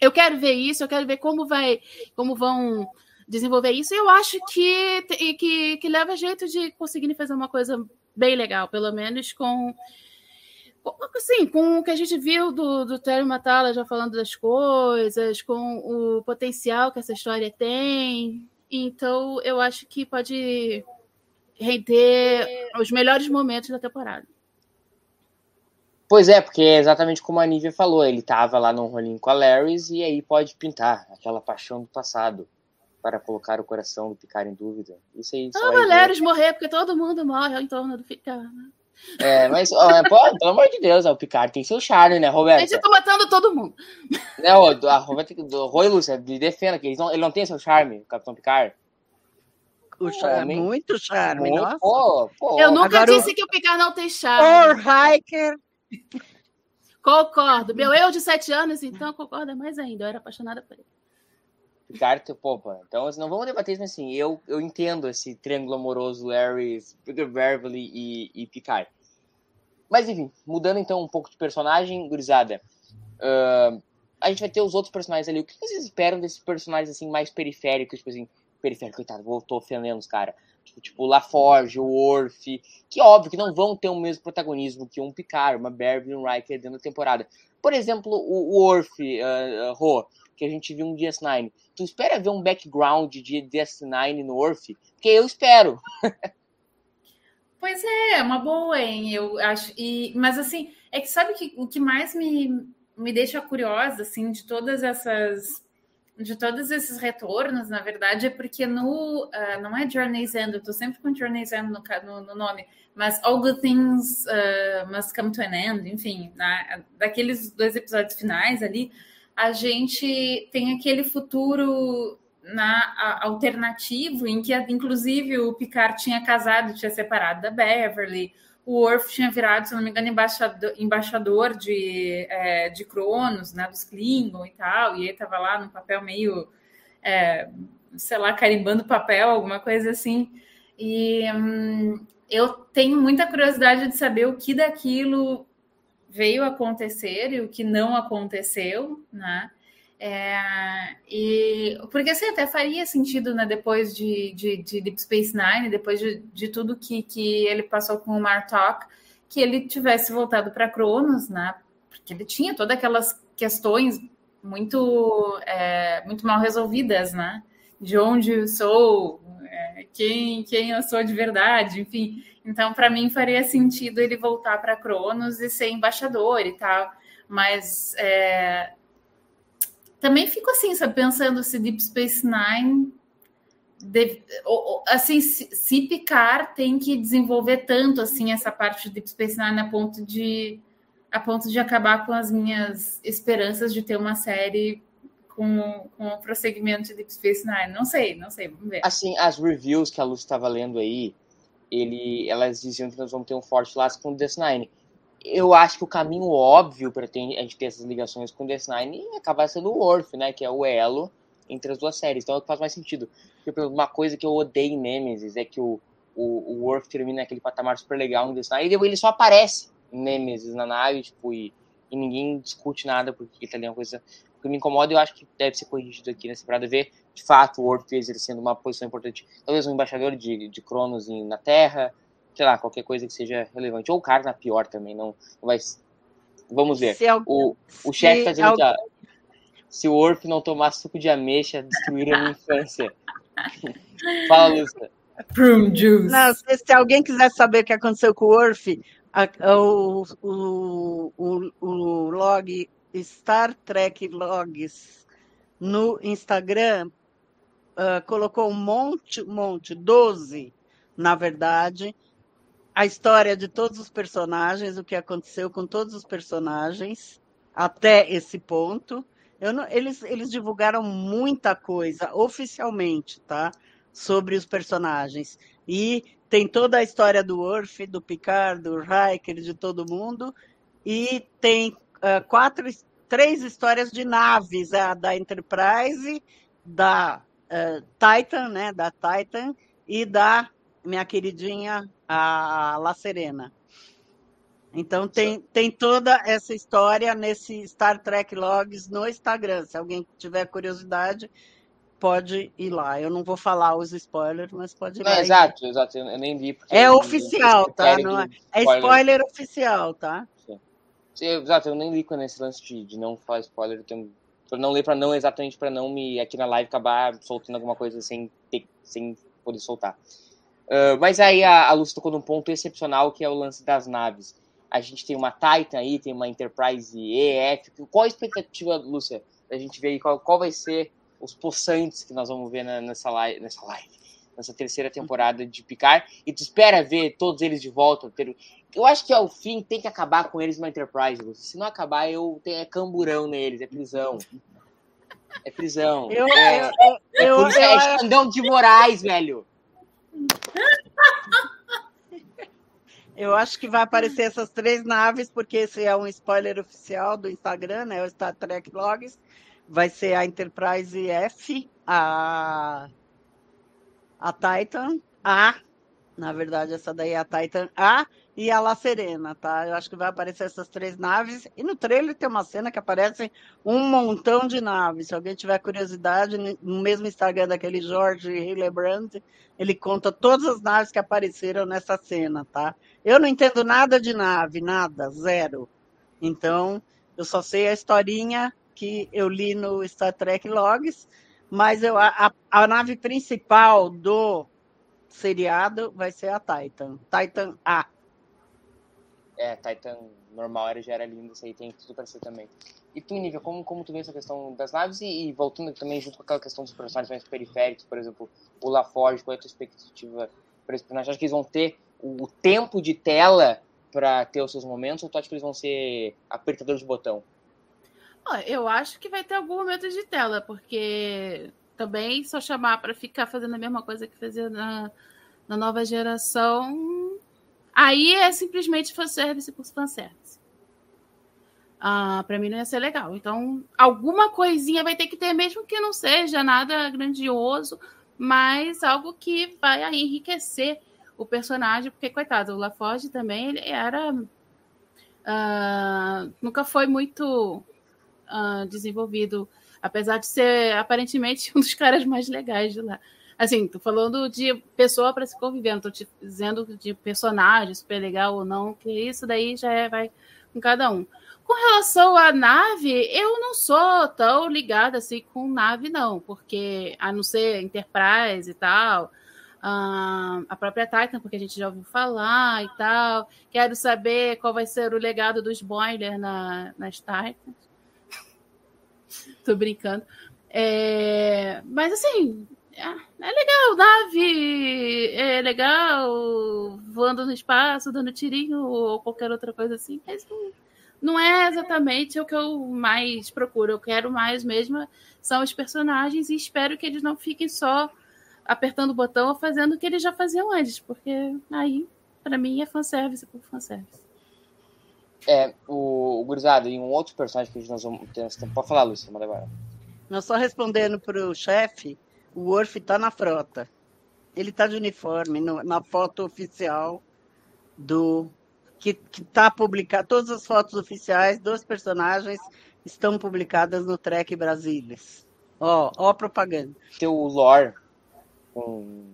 eu quero ver isso, eu quero ver como vai, como vão desenvolver isso. E eu acho que, que, que leva jeito de conseguir fazer uma coisa bem legal, pelo menos com assim, com o que a gente viu do, do Terry Matala já falando das coisas, com o potencial que essa história tem. Então, eu acho que pode render os melhores momentos da temporada. Pois é, porque é exatamente como a Nívia falou, ele tava lá no rolinho com a Larrys e aí pode pintar aquela paixão do passado para colocar o coração do Picard em dúvida. Isso aí só ah, Larrys morrer, porque todo mundo morre em torno do Picard, né? É, mas, ó, pô, pelo amor de Deus, ó, o Picard tem seu charme, né, Roberto? A gente tá matando todo mundo. Né, ó, a Roberto, do Roy Lúcia, me defenda, que ele não, ele não tem seu charme, o Capitão Picard. O charme, é muito charme, muito, nossa. Pô, pô. Eu nunca Agora, disse que o Picard não tem charme. Or Hiker Concordo. Meu eu de sete anos, então, concorda mais ainda. Eu era apaixonada por ele. Ricardo, pô, então não vamos debater isso assim. Eu, eu entendo esse triângulo amoroso Larry, Beverly e, e Picard. Mas enfim, mudando então um pouco de personagem, gurizada. Uh, a gente vai ter os outros personagens ali. O que vocês esperam desses personagens assim mais periféricos, tipo assim, periférico, coitado, vou, tô ofendendo os caras. Tipo, tipo LaForge, o Worf, que óbvio que não vão ter o mesmo protagonismo que um Picard, uma Beverly e um Riker dentro da temporada. Por exemplo, o, o Worf, uh, uh, Ro, que a gente viu um DS9. Tu espera ver um background de DS9 no Worf? Porque eu espero. [LAUGHS] pois é, uma boa, hein? Eu acho. E, mas assim, é que sabe que o que mais me, me deixa curiosa, assim, de todas essas de todos esses retornos, na verdade, é porque no uh, não é Journey's End, eu tô sempre com Journey's End no, no, no nome, mas All Good Things uh, Must Come to an End, enfim, na, daqueles dois episódios finais ali, a gente tem aquele futuro na a, alternativo em que, inclusive, o Picard tinha casado, tinha separado da Beverly, o Worf tinha virado, se não me engano, embaixador, embaixador de, é, de Cronos, né, dos Klingon e tal, e ele estava lá no papel meio, é, sei lá, carimbando papel, alguma coisa assim. E hum, eu tenho muita curiosidade de saber o que daquilo veio acontecer e o que não aconteceu, né? É, e porque assim até faria sentido, né? Depois de, de, de Deep Space Nine, depois de, de tudo que, que ele passou com o Martok, que ele tivesse voltado para Cronos, né? Porque ele tinha todas aquelas questões muito é, muito mal resolvidas, né? De onde eu sou, é, quem, quem eu sou de verdade, enfim. Então, para mim, faria sentido ele voltar para Cronos e ser embaixador e tal. Mas é... também fico assim, sabe, pensando se Deep Space Nine. Deve... assim, se, Picard tem que desenvolver tanto assim essa parte de Deep Space Nine a ponto de a ponto de acabar com as minhas esperanças de ter uma série com, com o prosseguimento de Deep Space Nine. Não sei, não sei, vamos ver. Assim, as reviews que a Luz estava lendo aí, ele, elas diziam que nós vamos ter um forte laço com o DS9. Eu acho que o caminho óbvio para a gente ter essas ligações com o DS9 é acabar sendo o Orf, né? Que é o elo entre as duas séries. Então é o que faz mais sentido. Porque uma coisa que eu odeio em Nemesis é que o, o, o Worf termina naquele patamar super legal no DS9 e ele só aparece em Nemesis na nave, tipo, e, e ninguém discute nada porque tá ali uma coisa que me incomoda, eu acho que deve ser corrigido aqui nessa temporada, ver de fato o Worf exercendo uma posição importante, talvez um embaixador de, de Cronos na Terra, sei lá, qualquer coisa que seja relevante. Ou o cara na pior também, não, não vai. Vamos ver. o o chefe está dizendo alguém... que se o Worf não tomar suco de ameixa, destruiria a minha infância. [LAUGHS] Fala, Lúcia. Prune juice. Não, se, se, alguém quiser saber o que aconteceu com o Worf, a, o, o, o, o log Star Trek Logs no Instagram uh, colocou um monte, um monte, 12, na verdade, a história de todos os personagens, o que aconteceu com todos os personagens até esse ponto. Não, eles, eles divulgaram muita coisa oficialmente, tá? Sobre os personagens. E tem toda a história do Worf, do Picard, do Riker, de todo mundo. E tem uh, quatro, três histórias de naves, a da Enterprise, da uh, Titan, né, da Titan, e da minha queridinha, a La Serena. Então tem, tem toda essa história nesse Star Trek Logs no Instagram. Se alguém tiver curiosidade, pode ir lá. Eu não vou falar os spoilers, mas pode ir não, lá. Exato, e... exato. Eu nem vi. É oficial, tá? Não é, é spoiler oficial, tá? Exato, eu nem li quando esse lance de, de não falar spoiler, eu tenho, eu não ler para não exatamente para não me aqui na live acabar soltando alguma coisa sem ter, sem poder soltar. Uh, mas aí a, a Lúcia tocou num ponto excepcional que é o lance das naves. A gente tem uma Titan aí, tem uma Enterprise EF. Qual a expectativa, Lúcia, da gente ver aí qual, qual vai ser os possantes que nós vamos ver na, nessa live, nessa live, nessa terceira temporada de Picard? E tu espera ver todos eles de volta? Ter, eu acho que ao fim tem que acabar com eles no Enterprise. Se não acabar, eu tenho é camburão neles, é prisão. É prisão. Eu, é, eu, eu, é, é Xandão de Moraes, velho. Eu acho que vai aparecer essas três naves, porque esse é um spoiler oficial do Instagram, né? O Star Trek Logs. Vai ser a Enterprise F, a, a Titan, a na verdade, essa daí é a Titan A e a La Serena, tá? Eu acho que vai aparecer essas três naves. E no trailer tem uma cena que aparece um montão de naves. Se alguém tiver curiosidade, no mesmo Instagram daquele Jorge Hillebrand, ele conta todas as naves que apareceram nessa cena, tá? Eu não entendo nada de nave, nada, zero. Então, eu só sei a historinha que eu li no Star Trek Logs, mas eu, a, a nave principal do seriado vai ser a Titan. Titan A. É, Titan normal era, já era lindo, isso aí tem tudo para ser também. E tu, Nívia, como, como tu vê essa questão das naves e, e, voltando também junto com aquela questão dos personagens mais periféricos, por exemplo, o LaForge, qual é a tua expectativa para esse personagem? Acha que eles vão ter o, o tempo de tela para ter os seus momentos ou tu acha que eles vão ser apertadores de botão? Eu acho que vai ter algum momento de tela, porque também só chamar para ficar fazendo a mesma coisa que fazia na, na nova geração, aí é simplesmente fanservice por fanservice. Ah, para mim não ia ser legal. Então, alguma coisinha vai ter que ter, mesmo que não seja nada grandioso, mas algo que vai enriquecer o personagem, porque, coitado, o LaForge também, ele era. Uh, nunca foi muito uh, desenvolvido apesar de ser aparentemente [LAUGHS] um dos caras mais legais de lá. Assim, tô falando de pessoa para se conviver, não tô te dizendo de personagem super legal ou não, que isso daí já é, vai com cada um. Com relação à nave, eu não sou tão ligada assim com nave, não, porque a não ser Enterprise e tal, a, própria Titan, porque a gente já ouviu falar e tal. Quero saber qual vai ser o legado dos Boiler na, nas Titans. [LAUGHS] Tô brincando. É, mas assim, é, é legal, nave, é legal voando no espaço, dando tirinho ou qualquer outra coisa assim, mas não, não é exatamente o que eu mais procuro. Eu quero mais mesmo são os personagens e espero que eles não fiquem só apertando o botão ou fazendo o que eles já faziam antes, porque aí, para mim, é fanservice por fanservice. É, o, o Gurizado, e um outro personagem que nós vamos ter nesse tempo. Pode falar, Lúcia, manda agora. Nós só respondendo para o chefe, o Worf está na frota. Ele está de uniforme no, na foto oficial do que está publicada. Todas as fotos oficiais dos personagens estão publicadas no Trek Brasilis. Ó, ó a propaganda. Tem o lore com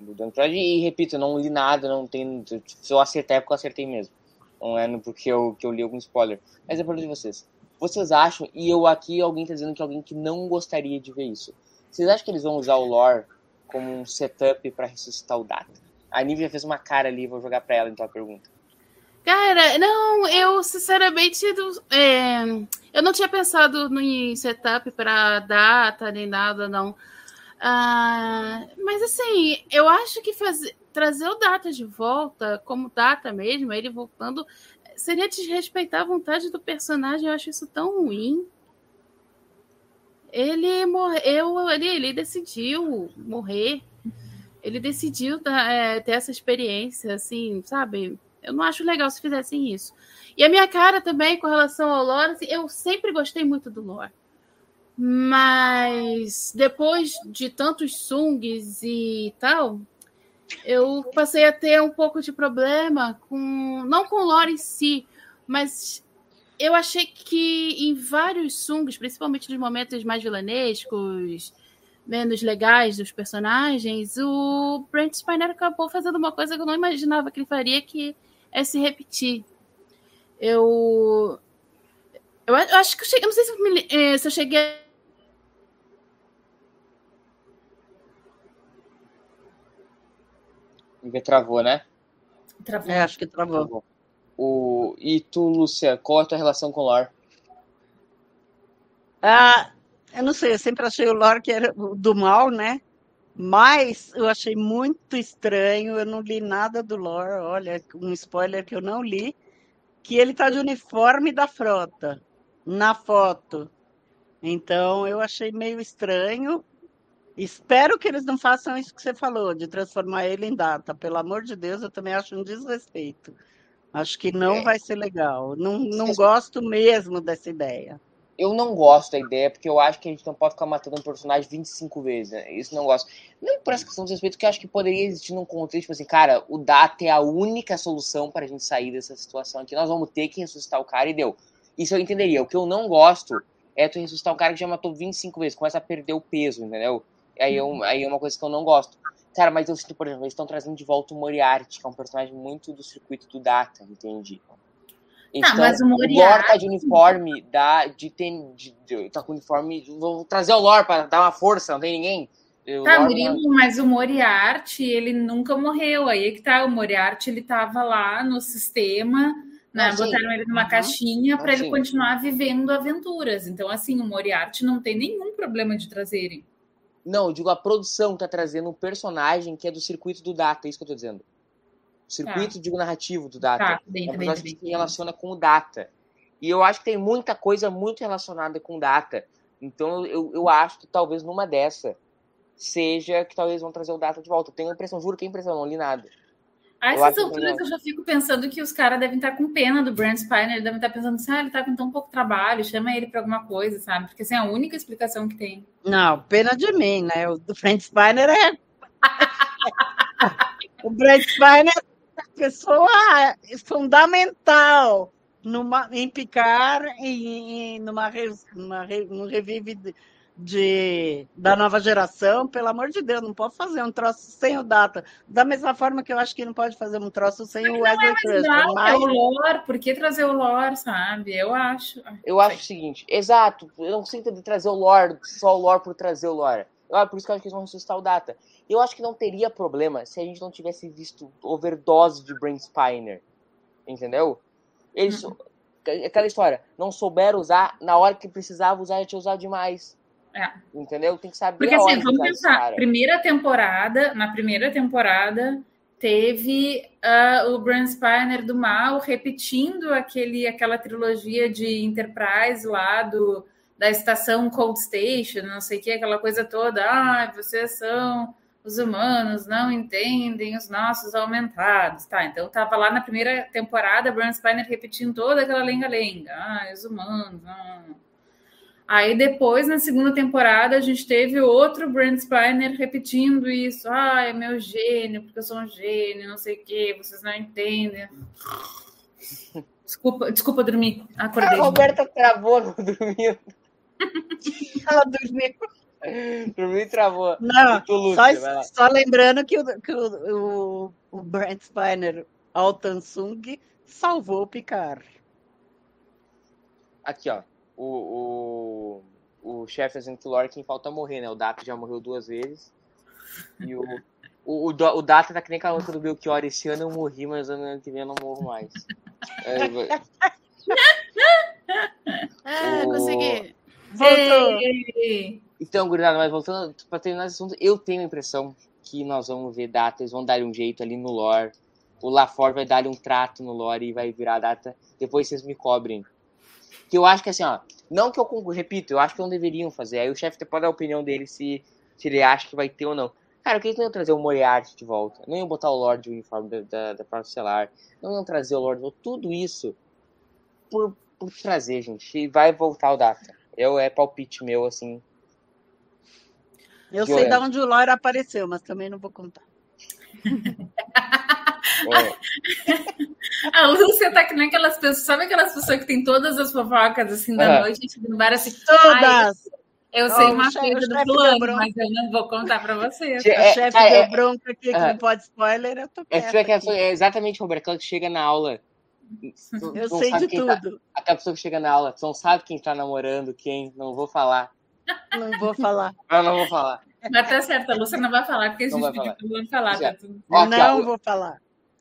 o Dan e repito, não li nada, não tem. Se eu acertei é porque eu acertei mesmo. Não é porque eu, que eu li algum spoiler. Mas é para de vocês. Vocês acham, e eu aqui alguém tá dizendo que alguém que não gostaria de ver isso. Vocês acham que eles vão usar o lore como um setup para ressuscitar o Data? A Nívia fez uma cara ali, vou jogar para ela então a pergunta. Cara, não, eu sinceramente é, eu não tinha pensado no setup para data nem nada, não. Ah, mas assim, eu acho que fazer, trazer o Data de volta, como Data mesmo, ele voltando, seria desrespeitar a vontade do personagem. Eu acho isso tão ruim. Ele morreu, ele, ele decidiu morrer. Ele decidiu é, ter essa experiência, assim, sabe? Eu não acho legal se fizessem isso. E a minha cara também com relação ao lore, assim, eu sempre gostei muito do lore. Mas depois de tantos sungs e tal, eu passei a ter um pouco de problema com. Não com o lore em si, mas eu achei que em vários sungs, principalmente nos momentos mais vilanescos, menos legais dos personagens, o Brent Spiner acabou fazendo uma coisa que eu não imaginava que ele faria, que é se repetir. Eu. Eu acho que eu cheguei. Não sei se eu, me, eh, se eu cheguei Travou, né? Travou. É, acho que travou. travou. O... E tu, Lúcia, qual a tua relação com o lore? Ah, eu não sei, eu sempre achei o lore que era do mal, né? Mas eu achei muito estranho, eu não li nada do lore, olha, um spoiler que eu não li, que ele tá de uniforme da frota, na foto. Então eu achei meio estranho, Espero que eles não façam isso que você falou, de transformar ele em data. Pelo amor de Deus, eu também acho um desrespeito. Acho que não é. vai ser legal. Não, não gosto mesmo dessa ideia. Eu não gosto da ideia, porque eu acho que a gente não pode ficar matando um personagem 25 vezes. Né? Isso não gosto. Não por essa questão de respeito, que eu acho que poderia existir num contexto, tipo assim, cara, o Data é a única solução para a gente sair dessa situação aqui. Nós vamos ter que ressuscitar o cara e deu. Isso eu entenderia. O que eu não gosto é tu ressuscitar um cara que já matou 25 vezes, começa a perder o peso, entendeu? Aí, eu, uhum. aí é uma coisa que eu não gosto. Cara, mas eu sinto, por exemplo, eles estão trazendo de volta o Moriarty, que é um personagem muito do circuito do Data, entende? Então, mas o Moriarty... O Lore tá de uniforme, dá, de, ter, de, de, tá com uniforme, vou trazer o Lore para dar uma força, não tem ninguém? Tá, Murilo, não... mas o Moriarty, ele nunca morreu, aí é que tá, o Moriarty, ele tava lá no sistema, né, botaram ele numa caixinha para ele continuar vivendo aventuras, então assim, o Moriarty não tem nenhum problema de trazerem. Não, eu digo a produção tá trazendo um personagem que é do circuito do Data, é isso que eu tô dizendo. O circuito, tá. digo, narrativo do Data. Tá, dentro, é um personagem que se relaciona com o Data. E eu acho que tem muita coisa muito relacionada com o Data. Então eu, eu acho que talvez numa dessa seja que talvez vão trazer o Data de volta. Eu tenho a impressão, juro que é impressão, não li nada. A essas alturas eu já fico pensando que os caras devem estar com pena do Brent Spiner, devem estar pensando assim, ah, ele está com tão pouco trabalho, chama ele para alguma coisa, sabe? Porque assim, é a única explicação que tem. Não, pena de mim, né? O do Brent Spiner é. [LAUGHS] o Brent Spiner é a pessoa fundamental numa, em picar e numa, numa, num revive de, da nova geração, pelo amor de Deus, não pode fazer um troço sem o Data. Da mesma forma que eu acho que não pode fazer um troço sem o Wesley Crusher. Mas... É o lore, por que trazer o lore, sabe? Eu acho. Eu acho o seguinte, exato, eu não consigo trazer o lore, só o lore por trazer o lore. Ah, por isso que eu acho que eles vão ressuscitar o Data. Eu acho que não teria problema se a gente não tivesse visto overdose de Brain Spiner. Entendeu? Eles. Aquela história, não souberam usar, na hora que precisava usar, já tinha usado demais. É. Entendeu? Tem que saber Porque assim, vamos pensar, primeira temporada, na primeira temporada teve ah, o Bran Spiner do mal repetindo aquele, aquela trilogia de Enterprise lá do, da estação Cold Station, não sei o que, aquela coisa toda. Ah, vocês são os humanos, não entendem os nossos aumentados. Tá, então tava lá na primeira temporada, Bran Spiner repetindo toda aquela lenga-lenga. Ah, os humanos, ah. Aí depois, na segunda temporada, a gente teve outro Brent Spiner repetindo isso. Ah, é meu gênio, porque eu sou um gênio, não sei o quê, vocês não entendem. Desculpa, desculpa dormir. A Acordei. Roberta travou no dormindo. [LAUGHS] Ela dormiu. Dormiu e travou. Não, Tu, Lúcia, só, só lembrando que, o, que o, o, o Brent Spiner Altansung salvou o Picard. Aqui, ó. O, o, o chefe dizendo que o Lorcan falta morrer, né? O Data já morreu duas vezes. E o, o, o, o Data tá que nem outra do Belchior. Esse ano eu morri, mas ano que vem eu não morro mais. É, É, O- consegui. Voltou. Ei, Então, gurizada, mas voltando pra terminar esse assunto, eu tenho a impressão que nós vamos ver Data, eles vão dar um jeito ali no lore. O LaForge vai dar um trato no lore e vai virar Data. Depois vocês me cobrem. Que eu acho que assim, ó. Não que eu repito, eu acho que não deveriam fazer. Aí o chefe pode dar a opinião dele se, se ele acha que vai ter ou não. Cara, que eles não iam trazer o Moriarty de volta. Não iam botar o Lorde uniforme da, da, da Frota Estelar. Não iam trazer o Lorde. Tudo isso por, por trazer, gente. E vai voltar o Data. Eu, é palpite meu, assim. Eu Violento. sei de onde o Lore apareceu, mas também não vou contar. [LAUGHS] é, A Lúcia tá que nem aquelas pessoas, sabe aquelas pessoas que tem todas as fofocas assim da É. noite, e no bar assim, Todas! eu sei Ó, o uma coisa do plano, deu mas eu não vou contar pra vocês. Che- O É, chefe ah, deu é. bronca aqui que Ah. não pode spoiler, eu tô É, pessoa- é exatamente, Roberto, aquela que chega na aula. tu- Eu tu não sei de tá- tudo. aquela pessoa que chega na aula, tu não sabe quem tá namorando, quem, não vou falar. Não vou falar. Eu não vou falar. Mas tá certo, a Lúcia não vai falar, porque a Não gente pediu pra não falar. Tá não ó, vou falar.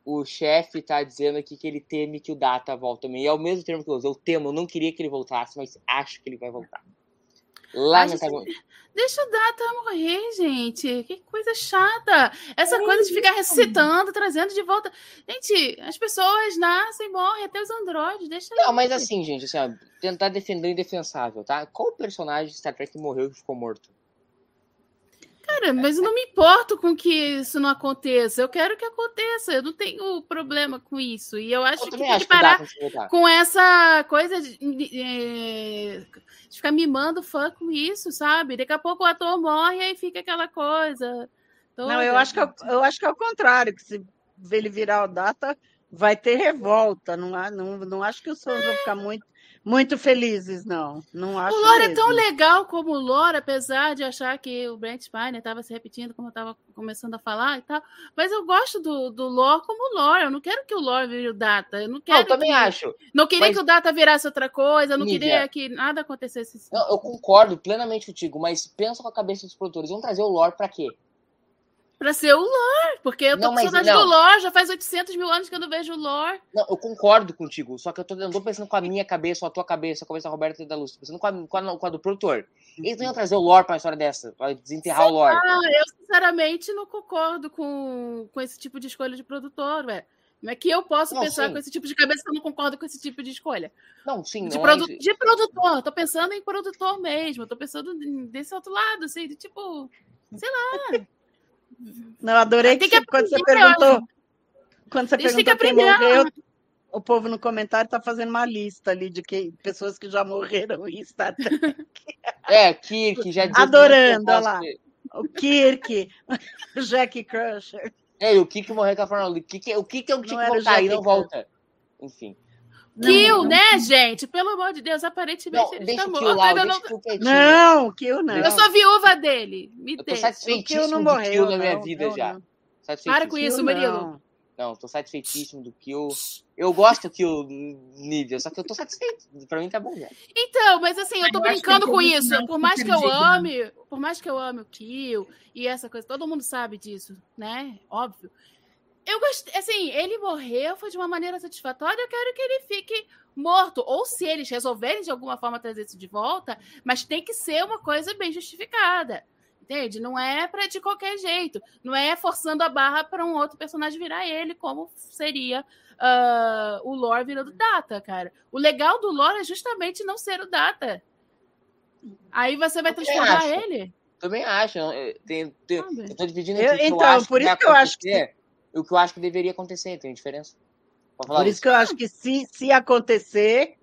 O, chefe tá dizendo aqui que ele teme que o Data volte também. E é o mesmo termo que eu uso. Eu temo, eu não queria que ele voltasse, mas acho que ele vai voltar. Lamentavelmente. Deixa o Data morrer, gente. Que coisa chata. Essa coisa de ficar ressuscitando, trazendo de volta. Gente, as pessoas nascem, morrem, até os androides. Deixa Não, aí. mas assim, gente, assim, ó, tentar defender o indefensável, tá? Qual personagem de Star Trek que morreu e ficou morto? Cara, mas eu não me importo com que isso não aconteça. Eu quero que aconteça. Eu não tenho problema com isso. E eu acho Eu que tem acho que parar com essa coisa de, de- é, de ficar mimando fã com isso, sabe? Daqui a pouco o ator morre e aí fica aquela coisa. Não, toda. eu acho, que é, o- eu acho que é o contrário, que se ele virar o data, vai ter revolta. Não, não, não acho que os fãs vão ficar muito, muito felizes, não. Não acho O lore é tão legal como o lore, apesar de achar que o Brent Spiner estava se repetindo, como eu estava começando a falar e tal. Mas eu gosto do, do lore como lore. Eu não quero que o lore vire o Data. Eu não Não, quero. eu também que- acho. Não queria Mas- que o Data virasse outra coisa. Eu não Nívia. queria que nada acontecesse. assim. Não, eu concordo plenamente contigo, mas pensa com a cabeça dos produtores. Vão trazer o lore pra quê? Pra ser o lore. Porque eu tô Não, com saudade do lore. Já faz 800 mil anos que eu não vejo o lore. Não, eu concordo contigo, só que eu tô, eu não tô pensando com a minha cabeça, ou a tua cabeça, a cabeça da Roberta e da Lúcia. Tô pensando com a, com, a, com a do produtor. Eles não iam trazer o lore pra uma história dessa, pra desenterrar o lore. Ah, eu sinceramente não concordo com, com esse tipo de escolha de produtor, velho. Não é que eu posso Não, pensar sim. com esse tipo de cabeça que eu não concordo com esse tipo de escolha. Não, sim, De, não produ- é de produtor, tô pensando em produtor mesmo, tô pensando desse outro lado, assim, de tipo, sei lá. Não, adorei que, que quando você perguntou, quando você perguntou que quem morreu, o povo no comentário está fazendo uma lista ali de que, pessoas que já morreram em Star Trek. [LAUGHS] É, Kirk já dizia Adorando, que eu olha lá. O Kirk, o [LAUGHS] Jack Crusher. É, e o Kirk morreu com a forma. O Kirk, o Kirk é o que tinha Não que o voltar e não volta. Enfim. Kill, não. né, gente? Pelo amor de Deus, aparentemente Não, ele deixa está o morto. Kill lá, ainda deixa não- Kill. Não, Kill não. Eu sou viúva dele. Me Eu tô deixa. O Kill não morreu. Kill na minha não, vida não, já. Para com isso, Murilo. não. Não, tô satisfeitíssimo do Kill. Eu gosto do Kill nível, só que eu tô satisfeito. Pra mim tá bom já. Então, mas assim, eu tô Eu brincando com isso. não Por mais que eu ame, por mais que eu ame o Kill e essa coisa, todo mundo sabe disso, né? Óbvio. Eu gostei, assim, ele morreu foi de uma maneira satisfatória, eu quero que ele fique morto. Ou se eles resolverem de alguma forma trazer isso de volta, mas tem que ser uma coisa bem justificada. Entende? Não é pra de qualquer jeito. Não é forçando a barra para um outro personagem virar ele, como seria ah, o lore virando Data, cara. O legal do lore é justamente não ser o Data. Aí você vai transformar acho. ele. Também acho. eu- Tem, tem, eu tô dividindo Eu- então, eu acho por isso que eu acho que- o que eu acho que deveria acontecer. Tem diferença? Por isso que eu acho que se, se acontecer,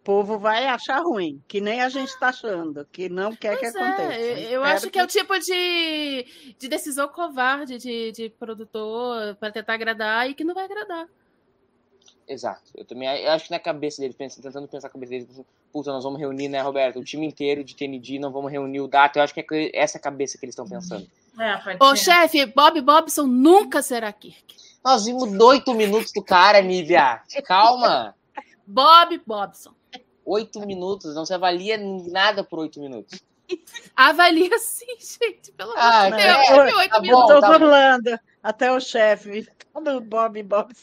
o povo vai achar ruim, que nem a gente está achando, que não quer Pois que aconteça. é, eu Espero acho que é o tipo de, de decisão covarde de, de produtor para tentar agradar e que não vai agradar. Exato. Eu também eu acho que na cabeça deles, tentando pensar na cabeça deles, puta, nós vamos reunir, né, Roberto? O time inteiro de TND, não vamos reunir o Data. Eu acho que é essa cabeça que eles estão pensando. É, Ô, ser. chefe, Bob Bobson nunca será Kirk. Nós vimos oito minutos do cara, Nívia. Calma. Bob Bobson. Oito minutos. Não se avalia nada por oito minutos. Avalia sim, gente. Pelo Ah, amor de é, Deus. teve oito tá Eu minutos. bom, tô tá bom. rolando até o chefe, todo Bob Bob.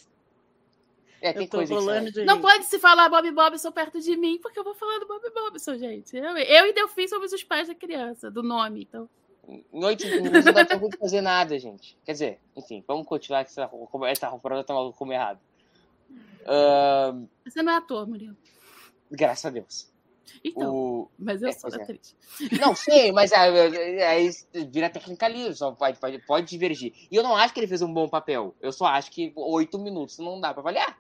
É, tem Eu coisa que de Não pode se falar Bob Bobson perto de mim, porque eu vou falar do Bob Bobson, gente. Eu, eu e Delfim somos os pais da criança, do nome, então. Em oito minutos não dá tempo de fazer nada, gente. Quer dizer, enfim, vamos continuar que essa, essa roubada tá maluco como errado. Ahn, Você não é ator, Murilo. graças a Deus. Então, O... mas eu é, sou é. atriz. Não sei, mas aí aí vira técnica livre, só pode, pode, pode divergir. E eu não acho que ele fez um bom papel. Eu só acho que oito minutos não dá pra avaliar.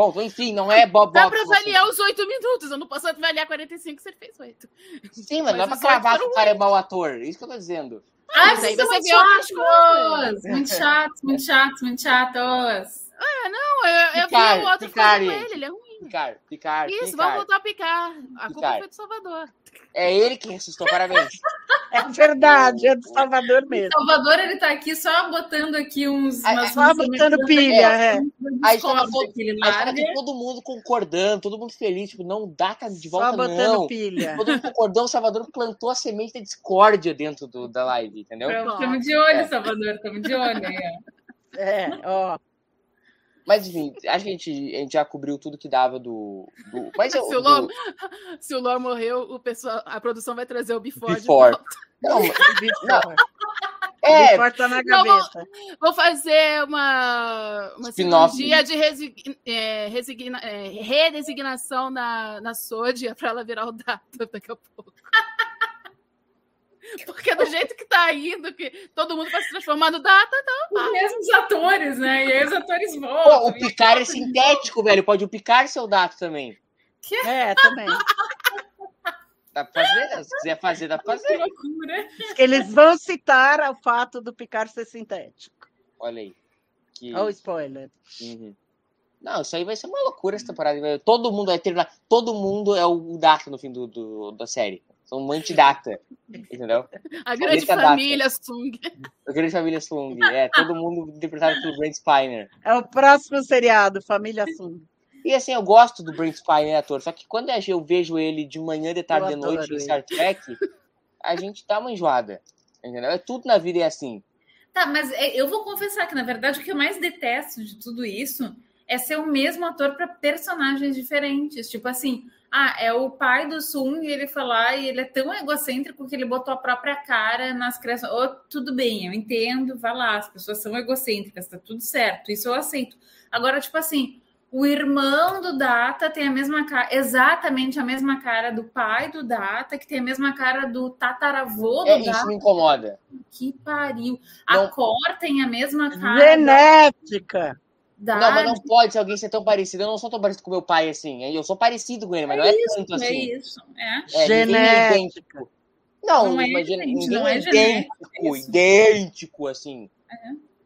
Ponto, enfim, não é Bob Dá pra avaliar os oito minutos. Eu não posso avaliar 45 se ele fez oito. Sim, mas dá pra Mas os oito cravar que o cara é mau ator. É isso que eu tô dizendo. Ah, Mas aí vocês são você muito vê outras! Muito chatos, muito chatos, muito chatos. Não, eu, eu vi o outro falando com ele, ele é ruim. Picar, picar, Isso, vamos picar. voltar a picar. A culpa foi do Salvador. É ele que ressuscitou, parabéns. [LAUGHS] É verdade, é do Salvador mesmo. Salvador, ele tá aqui só botando aqui uns... Umas Só botando pilha, é. Aí estava todo, todo mundo concordando, todo mundo feliz, tipo, não dá cara de Só volta botando não. pilha. Todo mundo concordando, o Salvador plantou a semente da discórdia dentro do, da live, entendeu? Estamos de olho, É. Salvador, estamos de olho aí, ó. É, ó. Mas enfim, acho que a gente, a gente já cobriu tudo que dava do. do mas [LAUGHS] eu, Se o do- Lor, se o morreu, o pessoal, a produção vai trazer o Before. de Before. volta. não, [LAUGHS] Before. é, Before tá na Não, gaveta. Vou fazer uma, uma cirurgia de resign, é, resigna, é, redesignação na, na Sôdia pra ela virar o Data daqui a pouco. [LAUGHS] [LAUGHS] Porque do jeito que tá indo, que todo mundo vai se transformar no Data, Os mesmos atores, né? E aí os atores pô, voltam. o Picar é sintético, velho. Pode o Picar ser o Dato também. É, também. [LAUGHS] Dá pra fazer, se quiser fazer, dá pra Que fazer. loucura. Eles vão citar o fato do Picard ser sintético. Olha aí. Que... Olha o spoiler. Uhum. Não, isso aí vai ser uma loucura essa temporada. Todo mundo vai terminar. Todo mundo é o Data no fim do, do- da série. São um anti-data. Entendeu? [LAUGHS] a grande Data. família Sung. A grande família Slung. É, todo mundo interpretado pelo Brent Spiner. É o próximo seriado, Família Sung. E assim, eu gosto do Brent Spiner, ator. Só que quando eu vejo ele de manhã, de tarde, Eu de noite em. Star Trek, a gente dá uma enjoada. Entendeu? É tudo na vida é assim. Tá, mas é, eu vou confessar que, na verdade, o que eu mais detesto de tudo isso é ser o mesmo ator para personagens diferentes. Tipo assim, ah, é o pai do Sung e ele foi lá e ele é tão egocêntrico que ele botou a própria cara nas crianças. Oh, tudo bem, eu entendo, vai lá, as pessoas são egocêntricas, tá tudo certo, isso eu aceito. Agora, tipo assim, o irmão do Data tem a mesma cara, exatamente a mesma cara do pai do Data, que tem a mesma cara do tataravô do É, Data. isso me incomoda. Que pariu. A Não. cor tem a mesma cara Genética. Da. Não, mas não pode se alguém ser tão parecido. Eu não sou tão parecido com meu pai assim. Eu sou parecido com ele, mas não é tanto É assim. isso. É. É, é Genética. idêntico. Não, Não é, imagina, não é é idêntico, genético, é isso. idêntico, assim.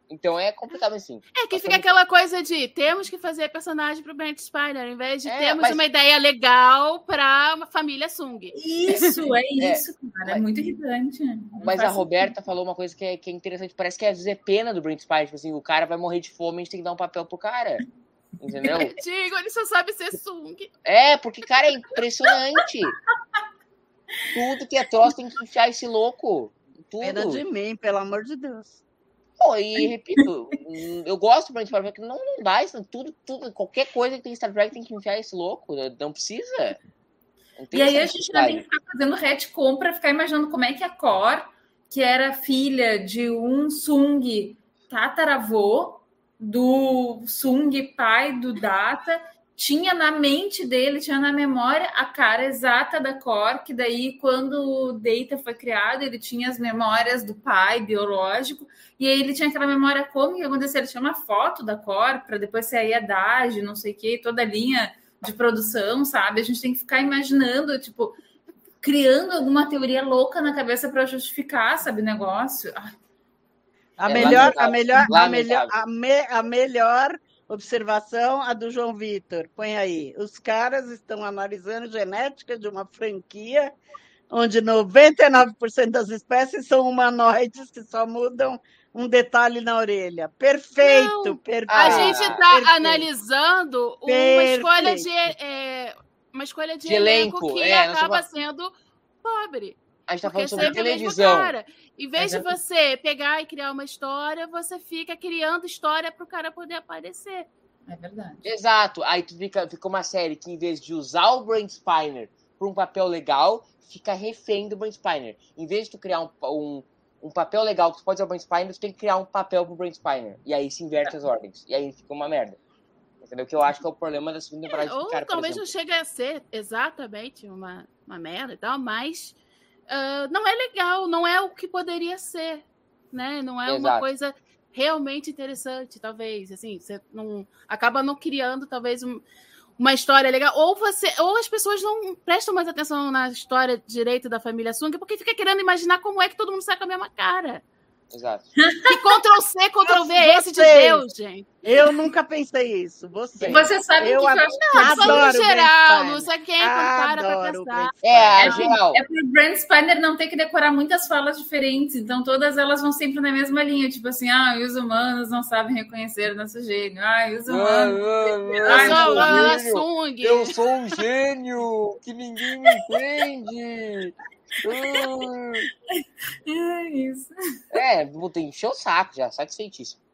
Então é complicado assim. É que fica temos- aquela coisa de temos que fazer personagem pro Brent Spiner, ao invés de É, termos mas- uma ideia legal pra uma família Sung. Isso, é É, isso, cara. É muito irritante. Mas a Roberta falou uma coisa que é, que é interessante. Parece que às vezes é pena do Brent Spiner. Tipo assim, o cara vai morrer de fome, a gente tem que dar um papel pro cara. Entendeu? [LAUGHS] Digo, ele só sabe ser Sung. É, porque, cara, é impressionante. Tudo que é troço tem que enfiar esse louco. Pena Tudo. de mim, pelo amor de Deus. Pô, e repito, hum, eu gosto Brent Spiner, porque não, não dá isso. Tudo, tudo, qualquer coisa que tem Star Trek tem que enfiar esse louco. Não precisa. Não E aí a gente ainda tem necessidade. que ficar fazendo retcon para ficar imaginando como é que a Cor, que era filha de um Sung tataravô, do Sung pai do Data, tinha na mente dele, tinha na memória a cara exata da Cor, que daí quando o Data foi criado, ele tinha as memórias do pai biológico, e aí ele tinha aquela memória como que aconteceu, ele tinha uma foto da Cor, para depois sair a Dage, não sei o que, toda a linha de produção, sabe? A gente tem que ficar imaginando, tipo, criando alguma teoria louca na cabeça para justificar, sabe, o negócio. A É melhor, a lamentável, melhor, a melhor, a, me- a melhor observação a do João Vitor. Põe aí. Os caras estão analisando genética de uma franquia onde 99% das espécies são humanoides que só mudam um detalhe na orelha. Perfeito, Não, perfeito. A gente tá perfeito. analisando uma Perfeito. escolha de é, uma escolha de, De elenco, elenco, que é, acaba sendo pobre. A gente tá Porque falando sobre o mesmo televisão. cara. Em vez de você pegar e criar uma história, você fica criando história pro cara poder aparecer. é verdade. Exato. Aí tu fica, fica uma série que, em vez de usar o Brent Spiner para um papel legal, fica refém do Brent Spiner. Em vez de tu criar um, um, um papel legal que tu pode usar o Brent Spiner, tu tem que criar um papel pro Brent Spiner. E aí se inverte as ordens. E aí fica uma merda. Entendeu? Que eu acho que é o problema da segunda temporada Ou de cara, talvez não chegue a ser exatamente uma, uma merda e tal, mas ah, não é legal, não é o que poderia ser, né? Não é uma Exato. coisa realmente interessante, talvez, assim, você não acaba não criando talvez um- uma história legal, ou você, ou as pessoas não prestam mais atenção na história direito da família Sung, porque fica querendo imaginar como é que todo mundo sai com a mesma cara. Exato. Que Ctrl C, Ctrl V é esse de. Deus, gente. Eu nunca pensei isso. Você. Você sabe Eu o que, eu Não, Adoro falando o em Brent geral, não sei quem é quando para pensar. É, a Spiner. geral. É pro Brent Spiner não ter que decorar muitas falas diferentes, então todas elas vão sempre na mesma linha, tipo assim, ah, e os humanos não sabem reconhecer o nosso gênio, ah, e os humanos. Eu Ai, sou eu a sou Sung. Eu sou um gênio que ninguém me entende. Ah. É isso. É, encher o saco já, satisfeitíssimo.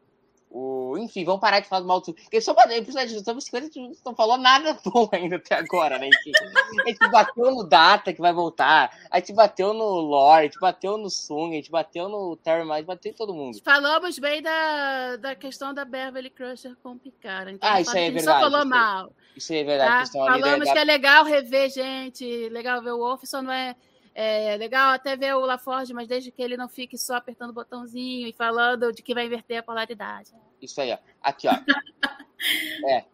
O, enfim, vamos parar de falar do mal do Porque só para estamos 50 minutos, não falou nada [LAUGHS] bom ainda até agora, né? Enfim, a gente bateu no Data que vai voltar, a gente bateu no Lore, a gente bateu no Sung, a gente bateu no Terry, gente bateu em todo mundo. Falamos bem da, da questão da Beverly Crusher com o Picard. Então Ah, não isso aí é verdade, Só falou isso mal. Isso aí é verdade, Tá? Falamos da- que é legal rever gente, legal ver o Wolf, só não é, é legal até ver o LaForge, mas desde que ele não fique só apertando o botãozinho e falando de que vai inverter a polaridade. Isso aí, ó. Aqui, ó. [LAUGHS] é.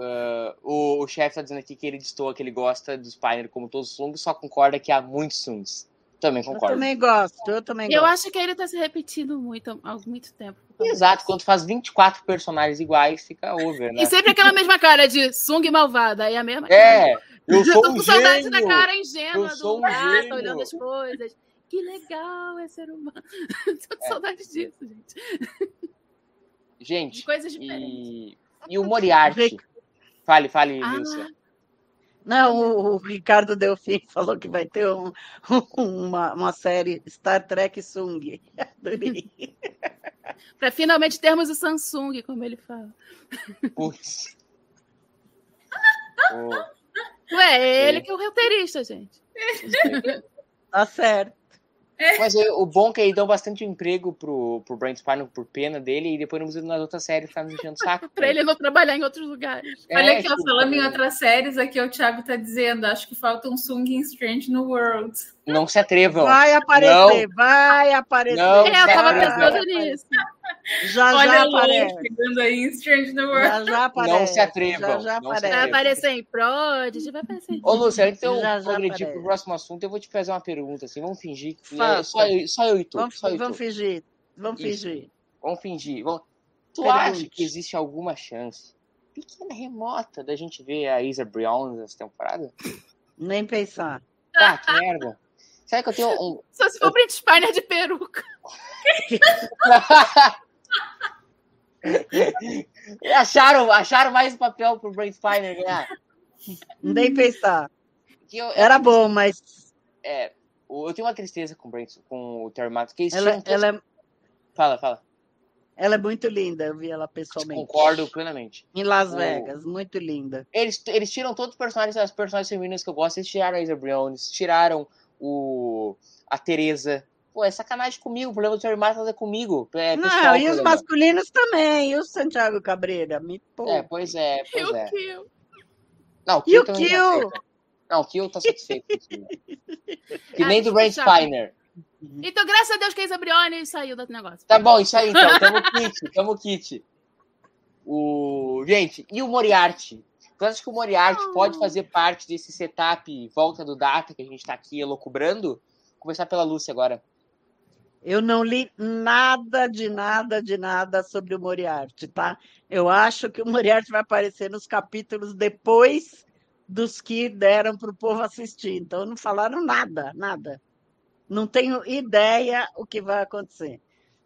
Ah, o, o chefe tá dizendo aqui que ele destoa que ele gosta dos Pioneer como todos os Sungs, só concorda que há muitos Sungs. Também Eu concordo. também gosto, eu também Eu gosto. acho que ele tá se repetindo muito há muito tempo. Exato, quando faz 24 personagens iguais, fica over, né? E sempre aquela mesma cara de Sung malvada, aí a mesma cara. Eu sou tô um com saudade gênio. da cara ingênua Eu sou do um Data, gênio. olhando as coisas. Que legal é ser humano. [LAUGHS] tô com É. saudade disso, gente. De Gente, coisas diferentes. e, e o Moriarty? Fale, fale, Ah, Lúcia. Não, o, Ricardo Delfim [LAUGHS] falou que vai ter um- uma, uma série Star Trek Sung. [LAUGHS] Adorei. Pra finalmente termos o Samsung, como ele fala. Putz. O- Ué, é ele É. que é o roteirista, gente. [LAUGHS] Tá certo. Mas é, o bom é que aí dão bastante emprego pro, pro Brent Spiner por pena dele e depois não usa nas outras séries ficar nos enchendo o saco. [LAUGHS] Pra ele não trabalhar em outros lugares. É, Olha aqui, ó, tipo, falando em outras séries, aqui o Thiago tá dizendo, acho que falta um Sung em Strange no World. Não se atrevam. Vai aparecer, vai aparecer. Não, É, eu tava pensando nisso. Já Olha já o aparece. chegando aí em Strange no World. Já já aparece. Não se atrevam, Já já aparece. Vai aparecer em Prodigy, vai aparecer em Ô, Lúcia, antes de eu progredir aparece. pro próximo assunto, eu vou te fazer uma pergunta, assim, vamos fingir que é Faça. só eu, só eu e tu, Vamos, vamos tu. fingir. Vamos Isso. fingir. Vamos fingir. Vamos... Tu Pergunte. acha que existe alguma chance, pequena, remota, da gente ver a Isa Briones nessa temporada? Nem pensar. Tá, que merda. Será que eu tenho um. Só se for o Brent Spiner de peruca. [LAUGHS] acharam, acharam mais papel pro Brent Spiner ganhar. Nem pensar. Que eu, Era bom, mas é, o- eu tenho uma tristeza com o, Brent, com o Terry Matos, que eles ela, é, Fala, fala. ela é muito linda. Eu vi ela pessoalmente. Concordo plenamente. Em Las O- Vegas, muito linda. Eles, eles tiram todos os personagens, as personagens femininas que eu gosto. Eles tiraram a Isa Briones, tiraram o, a Teresa. Pô, é sacanagem comigo. O problema do Terry Matos é comigo. É Não, pessoal, e os problema. masculinos também. E o Santiago Cabreira? Me pô. É, pois é, E pois o é. Kill. Não, o E Kill o tá Kill? Não, o Kill tá satisfeito. com isso, né? Que [LAUGHS] Ah, nem do Brent. Spiner. Então, graças a Deus que a Isa Brione saiu do negócio. Tá bom, isso aí então. Tamo kit, tamo kit. O... Gente, e o Moriarty? Tu acha que o Moriarty Ah. pode fazer parte desse setup volta do data que a gente tá aqui elocubrando? Vou começar pela Lúcia agora. Eu não li nada de nada de nada sobre o Moriarty, tá? Eu acho que o Moriarty vai aparecer nos capítulos depois dos que deram para o povo assistir. Então não falaram nada, nada. Não tenho ideia o que vai acontecer.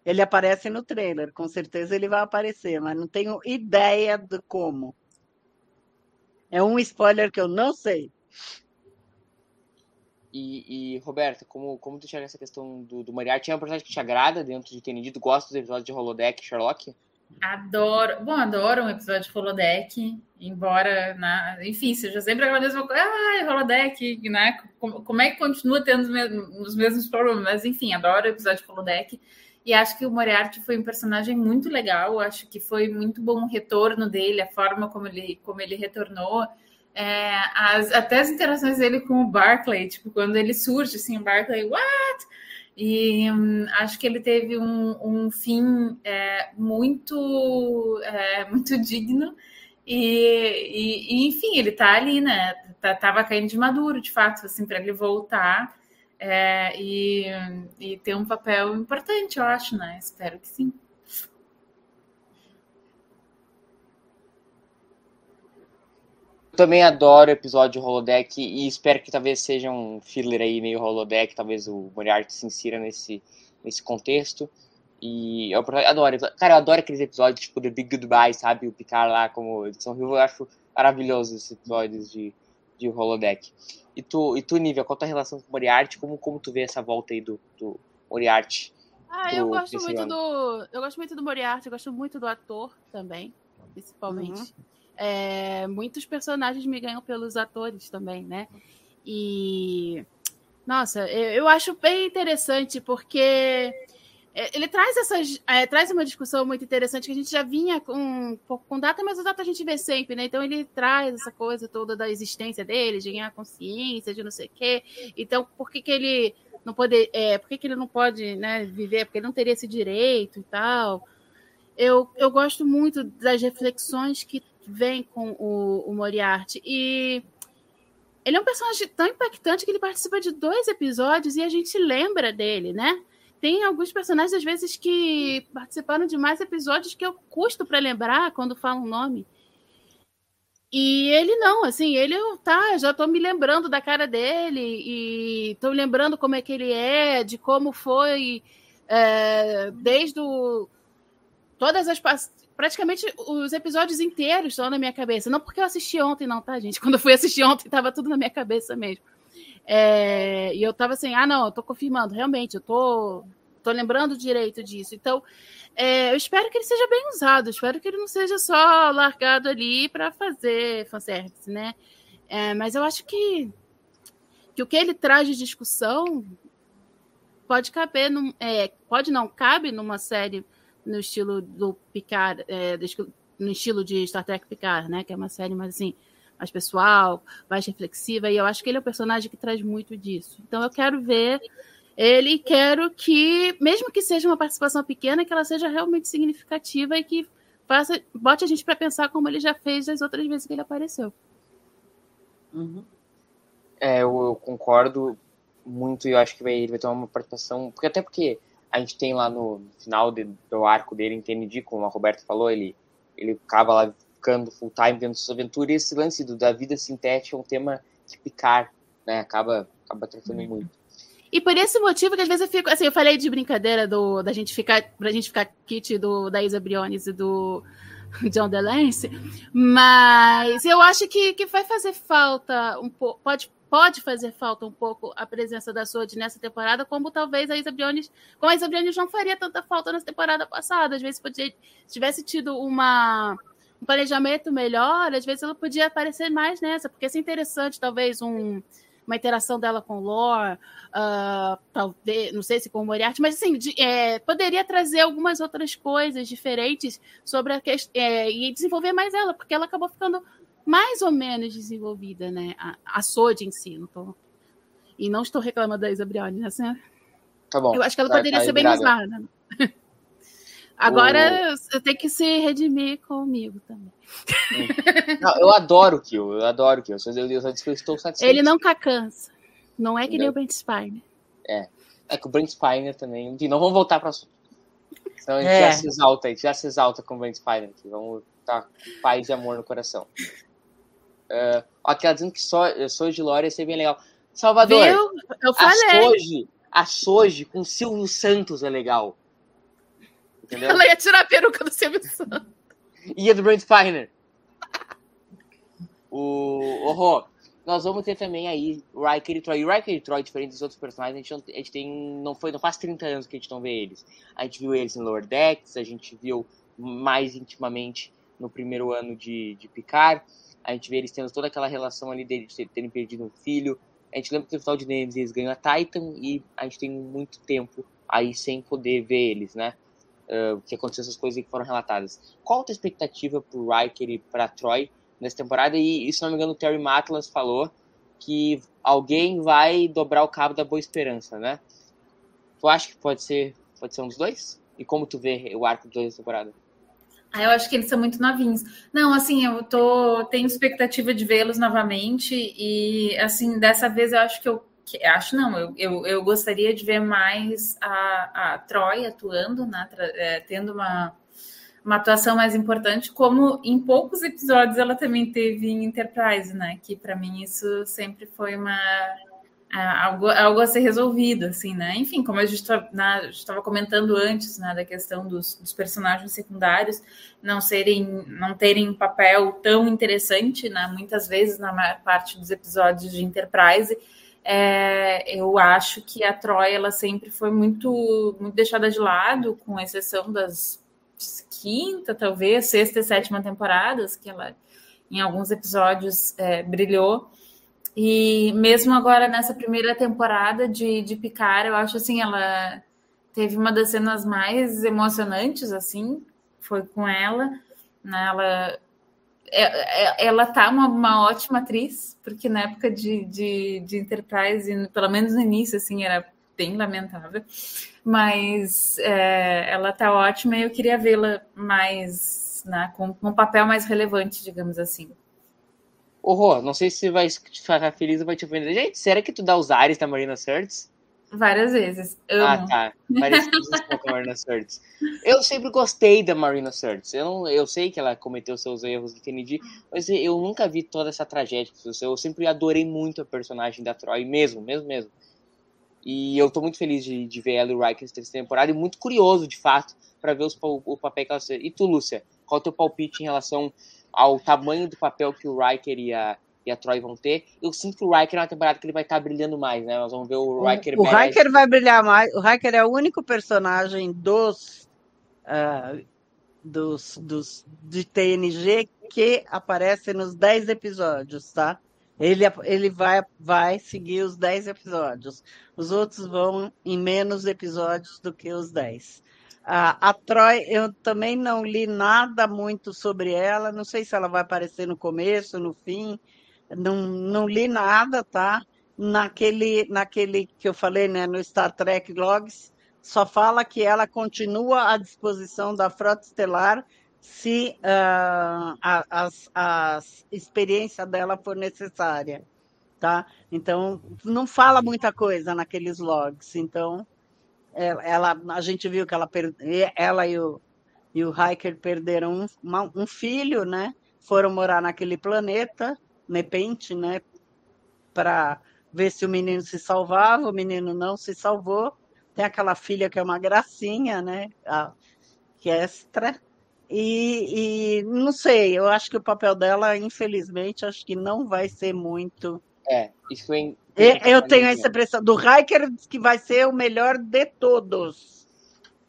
Ele aparece no trailer, com certeza ele vai aparecer, mas não tenho ideia do como. É um spoiler que eu não sei. E, e, Roberta, como, como tu enxerga essa questão do, do Moriarty? É um personagem que te agrada dentro de TND? Tu gosta dos episódios de Holodeck, Sherlock? Adoro. Bom, adoro um episódio de holodeck, embora, na, enfim, seja sempre aquela mesma coisa. Ah, holodeck, né? Como, como é que continua tendo os mesmos, os mesmos problemas? Mas, enfim, adoro o episódio de holodeck. E acho que o Moriarty foi um personagem muito legal. Acho que foi muito bom o retorno dele, a forma como ele, como ele retornou. É, as, até as interações dele com o Barclay, tipo, quando ele surge, assim, o Barclay, what? E hum, acho que ele teve um, um fim é, muito, é, muito digno. E, e- e, enfim, ele tá ali, né? Tá- Tava caindo de maduro, de fato, assim, para ele voltar é, e, e ter um papel importante, eu acho, né? Espero que sim. Eu também adoro o episódio de Holodeck e espero que talvez seja um filler aí meio Holodeck, talvez o Moriarty se insira nesse, nesse contexto. E eu adoro, cara, eu adoro aqueles episódios tipo The Big Goodbye, sabe? O Picard lá como de São Rio, eu acho maravilhoso esses episódios de, de Holodeck. E tu, e tu, Nívia, qual a tua relação com o Moriarty? Como, como tu vê essa volta aí do, do Moriarty? Ah, eu gosto muito ano? do. Eu gosto muito do Moriarty, eu gosto muito do ator também, principalmente. É, muitos personagens me ganham pelos atores também, né? E nossa, eu, eu acho bem interessante porque ele traz essas é, traz uma discussão muito interessante que a gente já vinha com, com data, mas o data a gente vê sempre, né? Então ele traz essa coisa toda da existência dele, de ganhar consciência, de não sei o quê. Então, por que, que ele não pode, é, por que, que ele não pode né, viver? Porque ele não teria esse direito e tal. Eu, eu gosto muito das reflexões que vem com o, o Moriarty. E ele é um personagem tão impactante que ele participa de dois episódios e a gente lembra dele, né? Tem alguns personagens, às vezes, que participaram de mais episódios que eu custo para lembrar quando falam o nome. E ele não, assim, ele tá, já tô me lembrando da cara dele e tô lembrando como é que ele é, de como foi é, desde o, todas as praticamente os episódios inteiros estão na minha cabeça. Não porque eu assisti ontem, não, tá, gente? [LAUGHS] Quando eu fui assistir ontem, tava tudo na minha cabeça mesmo. É, e eu tava assim, ah, não, eu tô confirmando, realmente, eu tô, tô lembrando direito disso. Então, é, eu espero que ele seja bem usado, espero que ele não seja só largado ali para fazer fanservice, né? É, mas eu acho que, que o que ele traz de discussão pode caber, num, é, pode não, cabe numa série no estilo do Picard, é, no estilo de Star Trek Picard, né? Que é uma série mais assim, mais pessoal, mais reflexiva, e eu acho que ele é um personagem que traz muito disso. Então eu quero ver ele quero que, mesmo que seja uma participação pequena, que ela seja realmente significativa e que faça, bote a gente para pensar como ele já fez das outras vezes que ele apareceu. Uhum. É, eu, eu, concordo muito e eu acho que vai, ele vai ter uma participação. Porque até porque a gente tem lá no final de, do arco dele em TND, como a Roberta falou, ele, ele acaba lá ficando full time vendo suas aventuras, e esse lance do, da vida sintética é um tema que Picard né, acaba, acaba tratando Uhum. muito. E por esse motivo que às vezes eu fico. Assim, eu falei de brincadeira do, da gente ficar. Pra gente ficar kit do, da Isa Briones e do John DeLance, mas eu acho que, que vai fazer falta um pouco. Pode, pode fazer falta um pouco a presença da Sword nessa temporada, como talvez a Isa Briones. Como a Isa Briones não faria tanta falta nessa temporada passada. Às vezes podia, se tivesse tido uma. Um planejamento melhor, às vezes ela podia aparecer mais nessa, porque é interessante, talvez, um, uma interação dela com o Lore, uh, talvez, não sei se com o Moriarty, mas assim, de, é, poderia trazer algumas outras coisas diferentes sobre a questão é, e desenvolver mais ela, porque ela acabou ficando mais ou menos desenvolvida, né? A, a Sod em si, não tô, e não estou reclamando da Isa Brioni, né, senhora? Tá bom. Eu acho que ela Tá- poderia tá ser bem liberada. usada. [LAUGHS] Agora eu tenho que se redimir comigo também. Não, eu adoro o Kill, eu adoro o Kill. Eu, eu só disse que eu estou satisfeito. Ele não cansa. Não é que nem o Brent Spiner. É que o Brent Spiner também. Enfim, não vamos voltar para assunto. Senão a gente É. já se exalta, a gente já se exalta com o Brent Spiner aqui. Vamos estar com paz e amor no coração. Uh, aquela dizendo que só, sou de Lore ia ser bem legal. Salvador, Viu? Eu a falei. Soji, a Soji com Silvio Santos é legal. Entendeu? Ela ia tirar a peruca do Silvio Santos. E a do Brent Spiner. O, o Rô, nós vamos ter também aí o Riker e Troy. E o Riker e Troy, diferente dos outros personagens, a gente, não, a gente tem. Não, foi, não faz 30 anos que a gente não vê eles. A gente viu eles em Lower Decks, a gente viu mais intimamente no primeiro ano de, de Picard. A gente vê eles tendo toda aquela relação ali deles de terem perdido um filho. A gente lembra que no final de Nemesis eles ganham a Titan e a gente tem muito tempo aí sem poder ver eles, né? Uh, que aconteceu essas coisas que foram relatadas. Qual a tua expectativa pro Riker e pra Troy nessa temporada? E, e, se não me engano, o Terry Matlas falou que alguém vai dobrar o cabo da Boa Esperança, né? Tu acha que pode ser, pode ser um dos dois? E como tu vê o arco dos dois da temporada? Ah, eu acho que eles são muito novinhos. Não, assim, eu tô tenho expectativa de vê-los novamente e assim dessa vez eu acho que eu que- acho não, eu, eu, eu gostaria de ver mais a, a Troy atuando, né, é, tendo uma uma atuação mais importante, como em poucos episódios ela também teve em Enterprise, né? Que para mim isso sempre foi uma ah, algo, algo a ser resolvido, assim, né? Enfim, como a gente estava comentando antes, né, da questão dos, dos personagens secundários não serem, não terem um papel tão interessante, né? Muitas vezes na maior parte dos episódios de Enterprise, é, eu acho que a Troy ela sempre foi muito, muito deixada de lado, com exceção das quinta, talvez, sexta e sétima temporadas, que ela em alguns episódios é, brilhou. E mesmo agora nessa primeira temporada de, de Picard, eu acho assim, ela teve uma das cenas mais emocionantes, assim, foi com ela. Né? Ela, ela tá uma, uma ótima atriz, porque na época de, de, de Enterprise, pelo menos no início, assim, era bem lamentável. Mas é, ela tá ótima e eu queria vê-la mais, né, com, com um papel mais relevante, digamos assim. Rô, não sei se vai te ficar feliz ou vai te ofender. Gente, será que tu dá os ares da Marina Sirtis? Várias vezes. Amo. Ah, tá. Parecido com a Marina. Eu sempre gostei da Marina Sirtis. Eu, não, eu sei que ela cometeu seus erros de Kennedy, mas eu nunca vi toda essa tragédia. Eu sempre adorei muito a personagem da Troy, mesmo, mesmo, mesmo. E eu tô muito feliz de, de ver ela e o Riker terceira temporada e muito curioso, de fato, para ver os, o, o papel que ela... E tu, Lúcia, qual é o teu palpite em relação ao tamanho do papel que o Riker e e a Troy vão ter? Eu sinto que o Riker é uma temporada que ele vai estar brilhando mais, né? Nós vamos ver o Riker... O badass. Hiker vai brilhar mais. O Hiker é o único personagem dos, ah, dos, dos de TNG que aparece nos 10 episódios, tá? Ele, ele vai, vai seguir os 10 episódios. Os outros vão em menos episódios do que os 10. A, a Troy, eu também não li nada muito sobre ela. Não sei se ela vai aparecer no começo, no fim. Não, não li nada, tá? naquele, naquele que eu falei, né, no Star Trek Logs, só fala que ela continua à disposição da Frota Estelar se uh, a, as, a experiência dela for necessária, tá? Então, não fala muita coisa naqueles logs, então Ela, ela- a gente viu que ela, ela e o, e o Hiker perderam um, um filho, né? Foram morar naquele planeta, Nepente, né? Para ver se o menino se salvava. O menino não se salvou. Tem aquela filha que é uma gracinha, né? A que é extra. E, e não sei, eu acho que o papel dela, infelizmente, acho que não vai ser muito. É, isso foi. E- Eu tenho essa impressão do Hiker que vai ser o melhor de todos.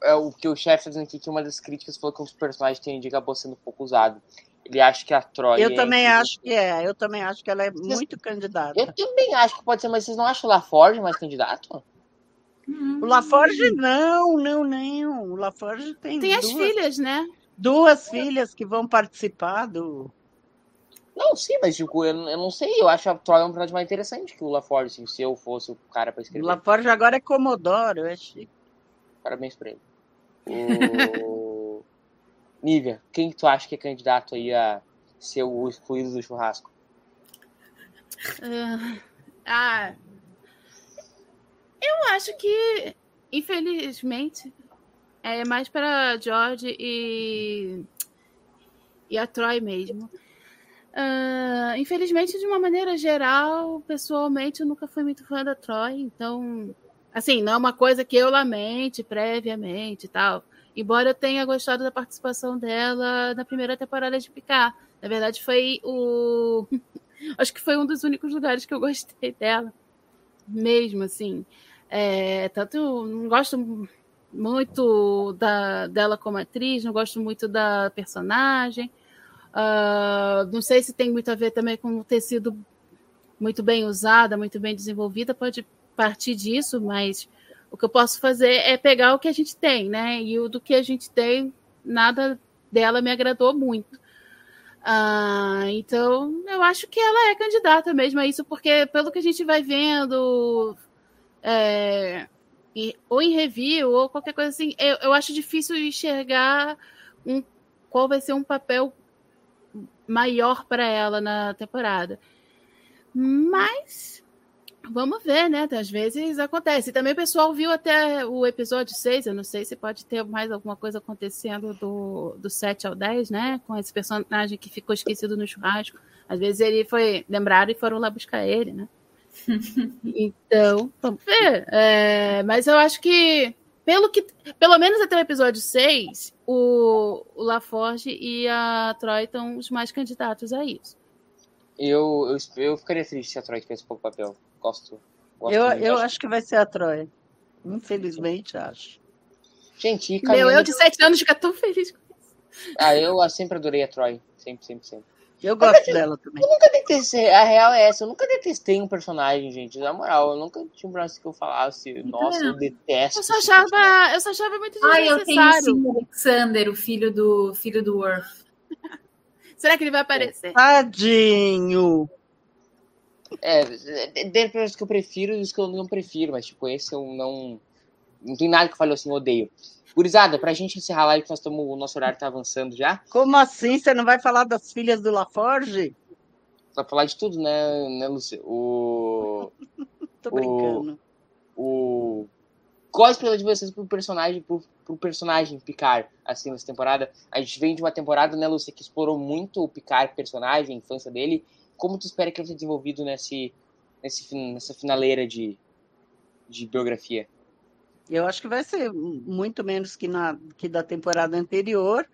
É o que o chefe dizendo aqui que uma das críticas foi que um dos personagens tem de acabou sendo pouco usado. Ele acha que a Troy. Eu é também incrível. acho que é, eu também acho que ela é muito candidata. Eu também acho que pode ser, mas vocês não acham o LaForge mais candidato? O Laforge não, não, não. O Laforge tem, Tem as duas, filhas, né? duas filhas que vão participar do. Não, sim, mas tipo, eu, eu não sei. Eu acho a Troy um personagem mais interessante que o LaForge, assim, se eu fosse o cara pra O escrever. Laforge agora é Comodoro, eu achei. Parabéns pra ele. O... [LAUGHS] Nívia, quem que tu acha que é candidato aí a ser o excluído do churrasco? Ah, Ah, eu acho que, infelizmente, é mais para George e, e a Troy mesmo. Ah, infelizmente, de uma maneira geral, pessoalmente, eu nunca fui muito fã da Troy, então, assim, não é uma coisa que eu lamente previamente e tal. Embora eu tenha gostado da participação dela na primeira temporada de Picar. Na verdade, foi o. [LAUGHS] Acho que foi um dos únicos lugares que eu gostei dela. Mesmo, assim. É, tanto não gosto muito da, dela como atriz, não gosto muito da personagem. Ah, não sei se tem muito a ver também com ter sido muito bem usada, muito bem desenvolvida, pode partir disso, mas o que eu posso fazer é pegar o que a gente tem, né? E o do que a gente tem, nada dela me agradou muito. Ah, então, eu acho que ela é candidata mesmo a isso, porque pelo que a gente vai vendo, é, ou em review, ou qualquer coisa assim, eu, eu acho difícil enxergar um, qual vai ser um papel maior para ela na temporada. Mas vamos ver, né? Às vezes acontece. E também o pessoal viu até o episódio 6, eu não sei se pode ter mais alguma coisa acontecendo do, do 7 ao 10, né? Com esse personagem que ficou esquecido no churrasco. Às vezes ele foi lembrado e foram lá buscar ele, né? [LAUGHS] Então, vamos ver. É, mas eu acho que, pelo que, pelo menos até o episódio 6, o, o LaForge e a Troy estão os mais candidatos a isso. Eu, eu, eu ficaria triste se a Troy tivesse pouco papel. Gosto. gosto Eu, eu acho que vai ser a Troia. Infelizmente, acho. Gente, e Meu, eu de 7 anos fica tão feliz com Ah, eu sempre adorei a Troy. Sempre, sempre, sempre. Eu gosto dela também. Eu nunca detestei. A real é essa. Eu nunca detestei um personagem, gente. Na moral, eu nunca tinha um personagem que eu falasse, nossa, eu detesto. Eu só esse achava, eu só achava muito Ai, eu tenho sim o Alexander, o filho do filho do Worf. [LAUGHS] Será que ele vai aparecer? Tadinho! É, tem pessoas que eu prefiro e os que eu não prefiro, mas tipo, esse eu não. Não tem nada que eu fale assim, eu odeio. Gurizada, pra gente encerrar a live, que nós estamos. O nosso horário tá avançando já. Como assim? Você não vai falar das filhas do Laforge? Pra falar de tudo, né, né Lúcia? O. [LAUGHS] Tô O- brincando. o. Qual a expectativa de vocês pro personagem, pro, pro personagem Picard, assim, nessa temporada? A gente vem de uma temporada, né, Lúcia, que explorou muito o Picard, personagem, a infância dele. Como tu espera que ele seja desenvolvido nesse, nesse, nessa finaleira de, de biografia? Eu acho que vai ser muito menos que, na, que da temporada anterior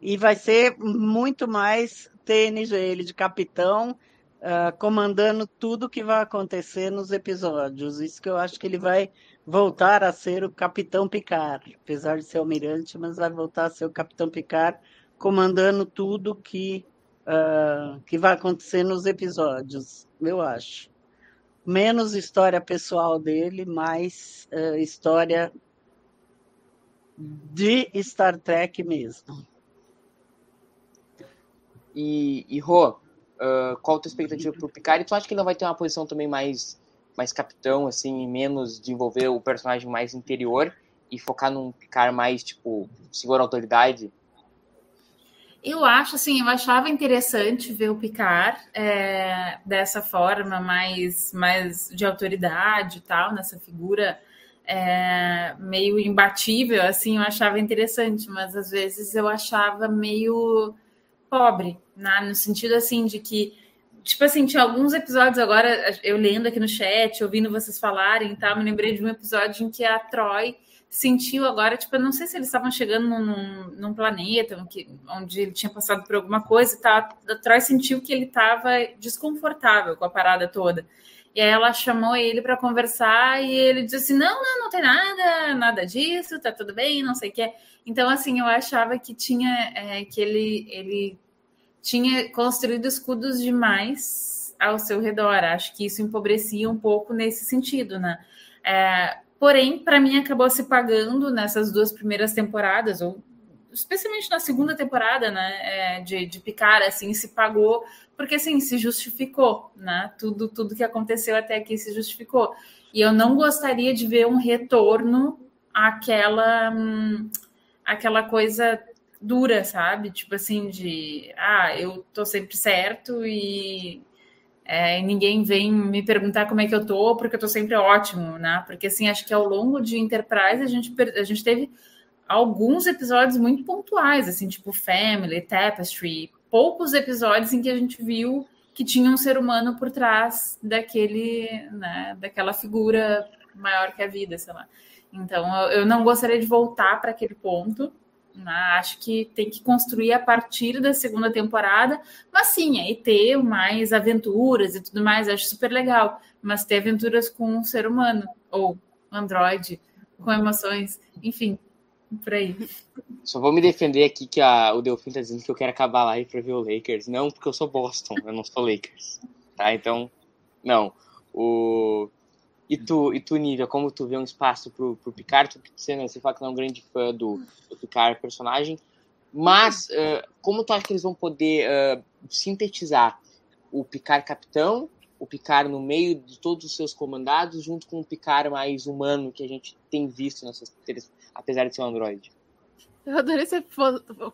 e vai ser muito mais TNG, ele de capitão, ah, comandando tudo que vai acontecer nos episódios. Isso que eu acho que ele vai voltar a ser o Capitão Picard, apesar de ser almirante, mas vai voltar a ser o Capitão Picard, comandando tudo que, ah, que vai acontecer nos episódios, eu acho menos história pessoal dele, mais eh, história de Star Trek mesmo. E, e Rô, ah, qual a tua expectativa pro Picard? E tu acha que ele vai ter uma posição também mais, mais capitão, assim, menos de envolver o personagem mais interior e focar num Picard mais, tipo, segura autoridade? Eu acho assim, eu achava interessante ver o Picard é, dessa forma, mais, mais de autoridade e tal, nessa figura é, meio imbatível, assim, eu achava interessante, mas às vezes eu achava meio pobre, né? no sentido assim de que, tipo assim, tinha alguns episódios agora, eu lendo aqui no chat, ouvindo vocês falarem e tal, me lembrei de um episódio em que a Troy sentiu agora, tipo, eu não sei se eles estavam chegando num, num planeta onde ele tinha passado por alguma coisa e tal, a Troy sentiu que ele estava desconfortável com a parada toda. E aí ela chamou ele para conversar e ele disse assim: não, não, não tem nada, nada disso, tá tudo bem, não sei o que. Então, assim, eu achava que tinha é, que ele, ele tinha construído escudos demais ao seu redor. Acho que isso empobrecia um pouco nesse sentido, né? É, porém, para mim, acabou se pagando nessas duas primeiras temporadas, ou especialmente na segunda temporada, né, é, de, de Picar, assim, se pagou, porque, assim, se justificou, né, tudo, tudo que aconteceu até aqui se justificou, e eu não gostaria de ver um retorno àquela, hum, àquela coisa dura, sabe, tipo assim, de, ah, eu tô sempre certo e é, ninguém vem me perguntar como é que eu tô, porque eu tô sempre ótimo, né, porque, assim, acho que ao longo de Enterprise a gente, a gente teve alguns episódios muito pontuais, assim, tipo Family, Tapestry, poucos episódios em que a gente viu que tinha um ser humano por trás daquele, né, daquela figura maior que a vida, sei lá. Então, eu não gostaria de voltar para aquele ponto. Né? Acho que tem que construir a partir da segunda temporada, mas sim, aí ter mais aventuras e tudo mais, acho super legal. Mas ter aventuras com um ser humano ou um androide com emoções, enfim, por aí. Só vou me defender aqui que a, o Delfim tá dizendo que eu quero acabar a live pra ver o Lakers. Não, porque eu sou Boston, eu não sou Lakers. Tá? Então, não. O... E tu, e tu, Nívia, como tu vê um espaço pro, pro Picard? Tu, você, né, você fala que não é um grande fã do, do Picard personagem, mas uh, como tu acha que eles vão poder uh, sintetizar o Picard capitão, o Picard no meio de todos os seus comandados, junto com o Picard mais humano que a gente tem visto nessas apesar de ser um Android. Eu adorei você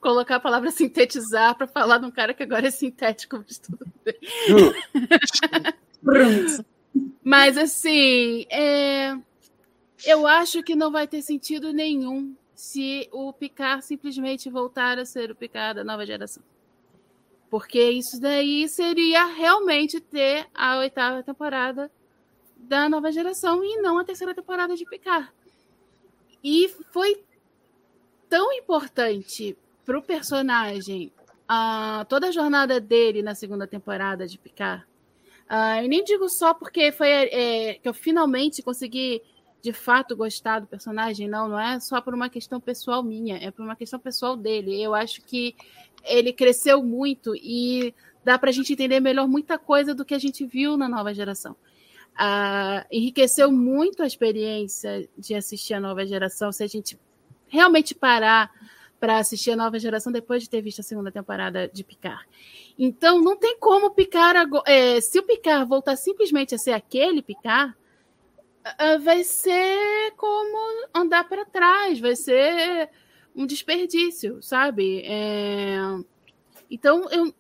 colocar a palavra sintetizar para falar de um cara que agora é sintético, mas tudo bem. [LAUGHS] mas assim, é... eu acho que não vai ter sentido nenhum se o Picard simplesmente voltar a ser o Picard da nova geração. Porque isso daí seria realmente ter a oitava temporada da nova geração e não a terceira temporada de Picard. E foi tão importante para o personagem uh, toda a jornada dele na segunda temporada de Picard. Uh, nem digo só porque foi é, que eu finalmente consegui de fato gostar do personagem, não, não é só por uma questão pessoal minha, é por uma questão pessoal dele. Eu acho que ele cresceu muito e dá para a gente entender melhor muita coisa do que a gente viu na nova geração uh, enriqueceu muito a experiência de assistir a nova geração, se a gente realmente parar para assistir a nova geração depois de ter visto a segunda temporada de Picard. Então, não tem como Picard. É, se o Picard voltar simplesmente a ser aquele Picard, vai ser como andar para trás, vai ser um desperdício, sabe? É... Então, eu,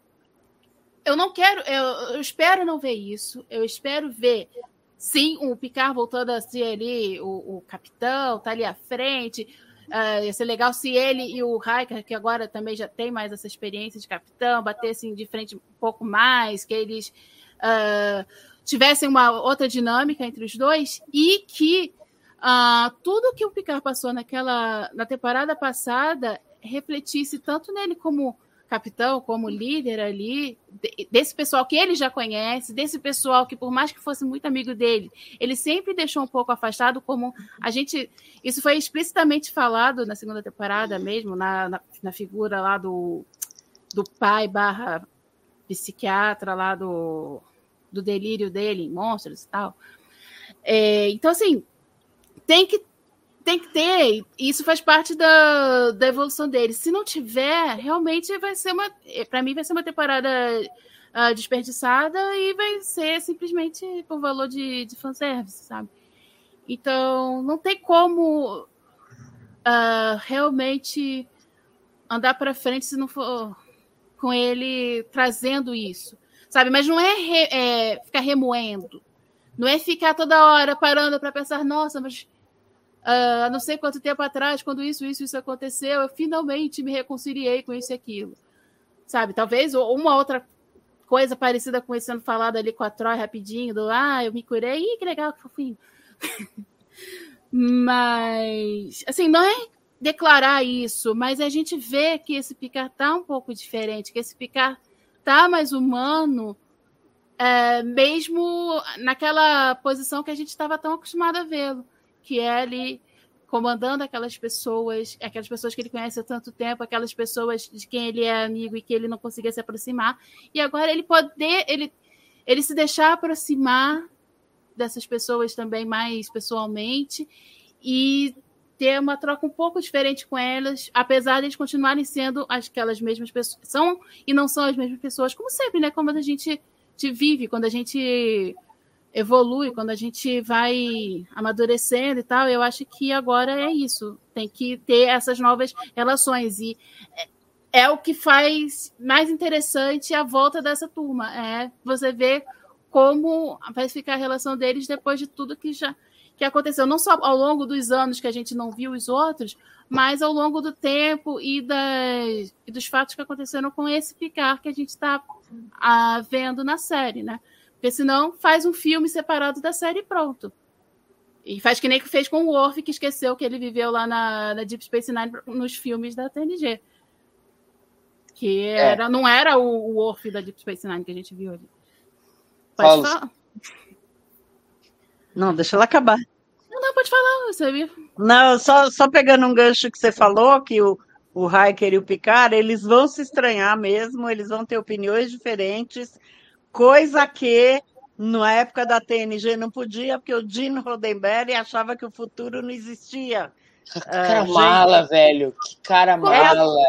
eu não quero, eu, eu, espero não ver isso. Eu espero ver, sim, o Picard voltando a ser ali o, o capitão, tá ali à frente. Uh, ia ser legal se ele e o Riker, que agora também já tem mais essa experiência de capitão, batessem de frente um pouco mais, que eles uh, tivessem uma outra dinâmica entre os dois e que uh, tudo que o Picard passou naquela na temporada passada refletisse tanto nele como capitão, como líder ali, desse pessoal que ele já conhece, desse pessoal que, por mais que fosse muito amigo dele, ele sempre deixou um pouco afastado, como a gente. Isso foi explicitamente falado na segunda temporada mesmo, na, na, na figura lá do, do pai barra psiquiatra lá do, do delírio dele em monstros e tal. É, então, assim, tem que tem que ter, isso faz parte da, da evolução dele. Se não tiver, realmente vai ser uma. Para mim, vai ser uma temporada uh, desperdiçada e vai ser simplesmente por valor de, de fanservice, sabe? Então, não tem como uh, realmente andar para frente se não for com ele trazendo isso, sabe? Mas não é, re, é ficar remoendo, não é ficar toda hora parando para pensar, nossa, mas uh, não sei quanto tempo atrás, quando isso, isso, isso aconteceu, eu finalmente me reconciliei com isso e aquilo. Sabe? Talvez uma outra coisa parecida com isso sendo falado ali com a Troy rapidinho, do ah, eu me curei, Ih, que legal, que fofinho. [LAUGHS] mas, assim, não é declarar isso, mas a gente vê que esse Picard tá um pouco diferente, que esse Picard tá mais humano, é, mesmo naquela posição que a gente estava tão acostumado a vê-lo, que é ali comandando aquelas pessoas, aquelas pessoas que ele conhece há tanto tempo, aquelas pessoas de quem ele é amigo e que ele não conseguia se aproximar, e agora ele poder, ele, ele se deixar aproximar dessas pessoas também mais pessoalmente e ter uma troca um pouco diferente com elas, apesar de eles continuarem sendo aquelas mesmas pessoas, são e não são as mesmas pessoas, como sempre, né? Como a gente, gente vive, quando a gente evolui, quando a gente vai amadurecendo e tal, eu acho que agora é isso. Tem que ter essas novas relações. E é, é o que faz mais interessante a volta dessa turma. É você ver como vai ficar a relação deles depois de tudo que já que aconteceu. Não só ao longo dos anos que a gente não viu os outros, mas ao longo do tempo e, das, e dos fatos que aconteceram com esse Picard que a gente está ah, vendo na série, né? Porque senão faz um filme separado da série e pronto. E faz que nem que fez com o Worf, que esqueceu que ele viveu lá na, na Deep Space Nine nos filmes da TNG. Que é. era, é. não era o, o Worf da Deep Space Nine que a gente viu ali. Pode Paulo. falar. Não, deixa ela acabar. Não, não, pode falar, você viu? Não, só, só pegando um gancho que você falou, que o, o Hiker e o Picard, eles vão se estranhar mesmo, eles vão ter opiniões diferentes, coisa que na época da TNG não podia, porque o Gene Roddenberry achava que o futuro não existia. Que cara uh, mala, gente... velho. Que cara mala.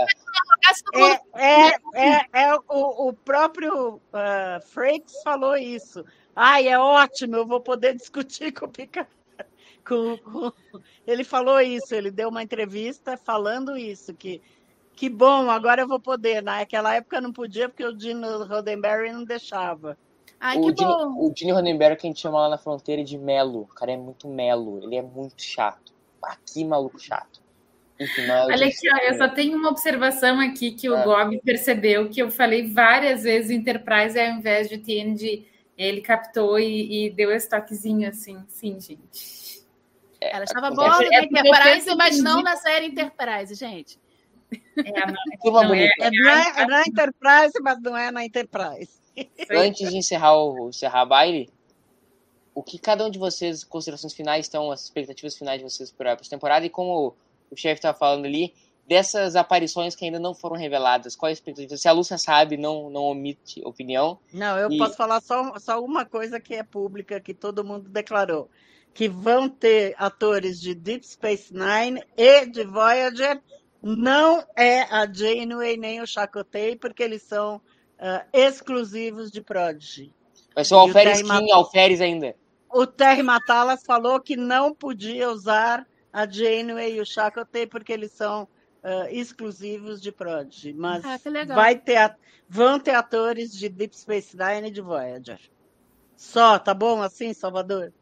É, é, é, é o, o, próprio uh, Frakes falou isso. Ai, é ótimo, eu vou poder [LAUGHS] discutir com o Picard. Com, com... Ele falou isso, ele deu uma entrevista falando isso, que que bom, agora eu vou poder. Naquela época não podia, porque o Dino Roddenberry não deixava. Ai, o, que bom. o Dino Roddenberry que a gente chama lá na fronteira de Melo. O cara é muito Melo, ele é muito chato. Aqui, maluco chato. Enfim, Olha aqui, ó, eu só tenho uma observação aqui que o é. Gob percebeu, que eu falei várias vezes Enterprise ao invés de TNG. Ele captou e, e deu esse toquezinho assim. Sim, gente. É, Ela estava boa é, no Enterprise, mas não na série Enterprise, gente. É, não, é, é, é, é, na Enterprise, mas não é na Enterprise. Antes de encerrar o encerrar a baile, o que cada um de vocês, considerações finais, estão, as expectativas finais de vocês para a temporada e como o chefe estava falando ali, dessas aparições que ainda não foram reveladas, qual a expectativa? Se a Lúcia sabe, não, não omite opinião. Não, eu e... posso falar só, só uma coisa que é pública, que todo mundo declarou. Que vão ter atores de Deep Space Nine e de Voyager não é a Janeway nem o Chakotay, porque eles são uh, exclusivos de Prodigy. Vai ser o Alferes Kim, Alferes ainda. O Terry Matalas falou que não podia usar a Janeway e o Chakotay porque eles são uh, exclusivos de Prodigy. Mas ah, vai ter, vão ter atores de Deep Space Nine e de Voyager. Só, tá bom assim, Salvador?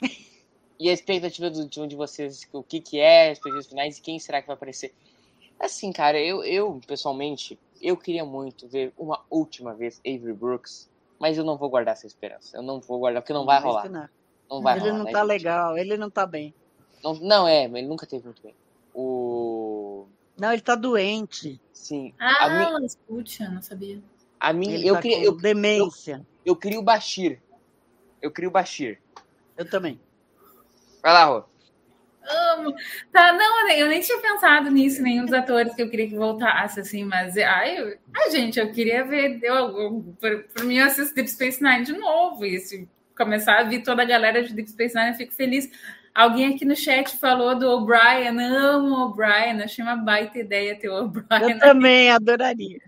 [LAUGHS] E a expectativa do, de um de vocês, o que, que é, as expectativas finais e quem será que vai aparecer? Assim, cara, eu, eu pessoalmente, eu queria muito ver uma última vez Avery Brooks, mas eu não vou guardar essa esperança. Eu não vou guardar, porque não, não vai rolar. Não. não vai ele rolar, não né, tá gente? legal, ele não tá bem. Não, não é, ele nunca teve muito bem. O... Não, ele tá doente. Sim. Ah, a escute, não sabia. A minha, ele eu tá queria, eu, demência. Eu, eu queria o Bashir. Eu queria o Bashir. Eu também. Vai lá, Rô. Amo. Tá, não, eu nem tinha pensado nisso, nenhum dos atores que eu queria que voltasse, assim, mas ai, eu, ai gente, eu queria ver, eu, por, por mim, eu assisto Deep Space Nine de novo, e se começar a ver toda a galera de Deep Space Nine, eu fico feliz. Alguém aqui no chat falou do O'Brien, amo o O'Brien, achei uma baita ideia ter o O'Brien. Eu também adoraria.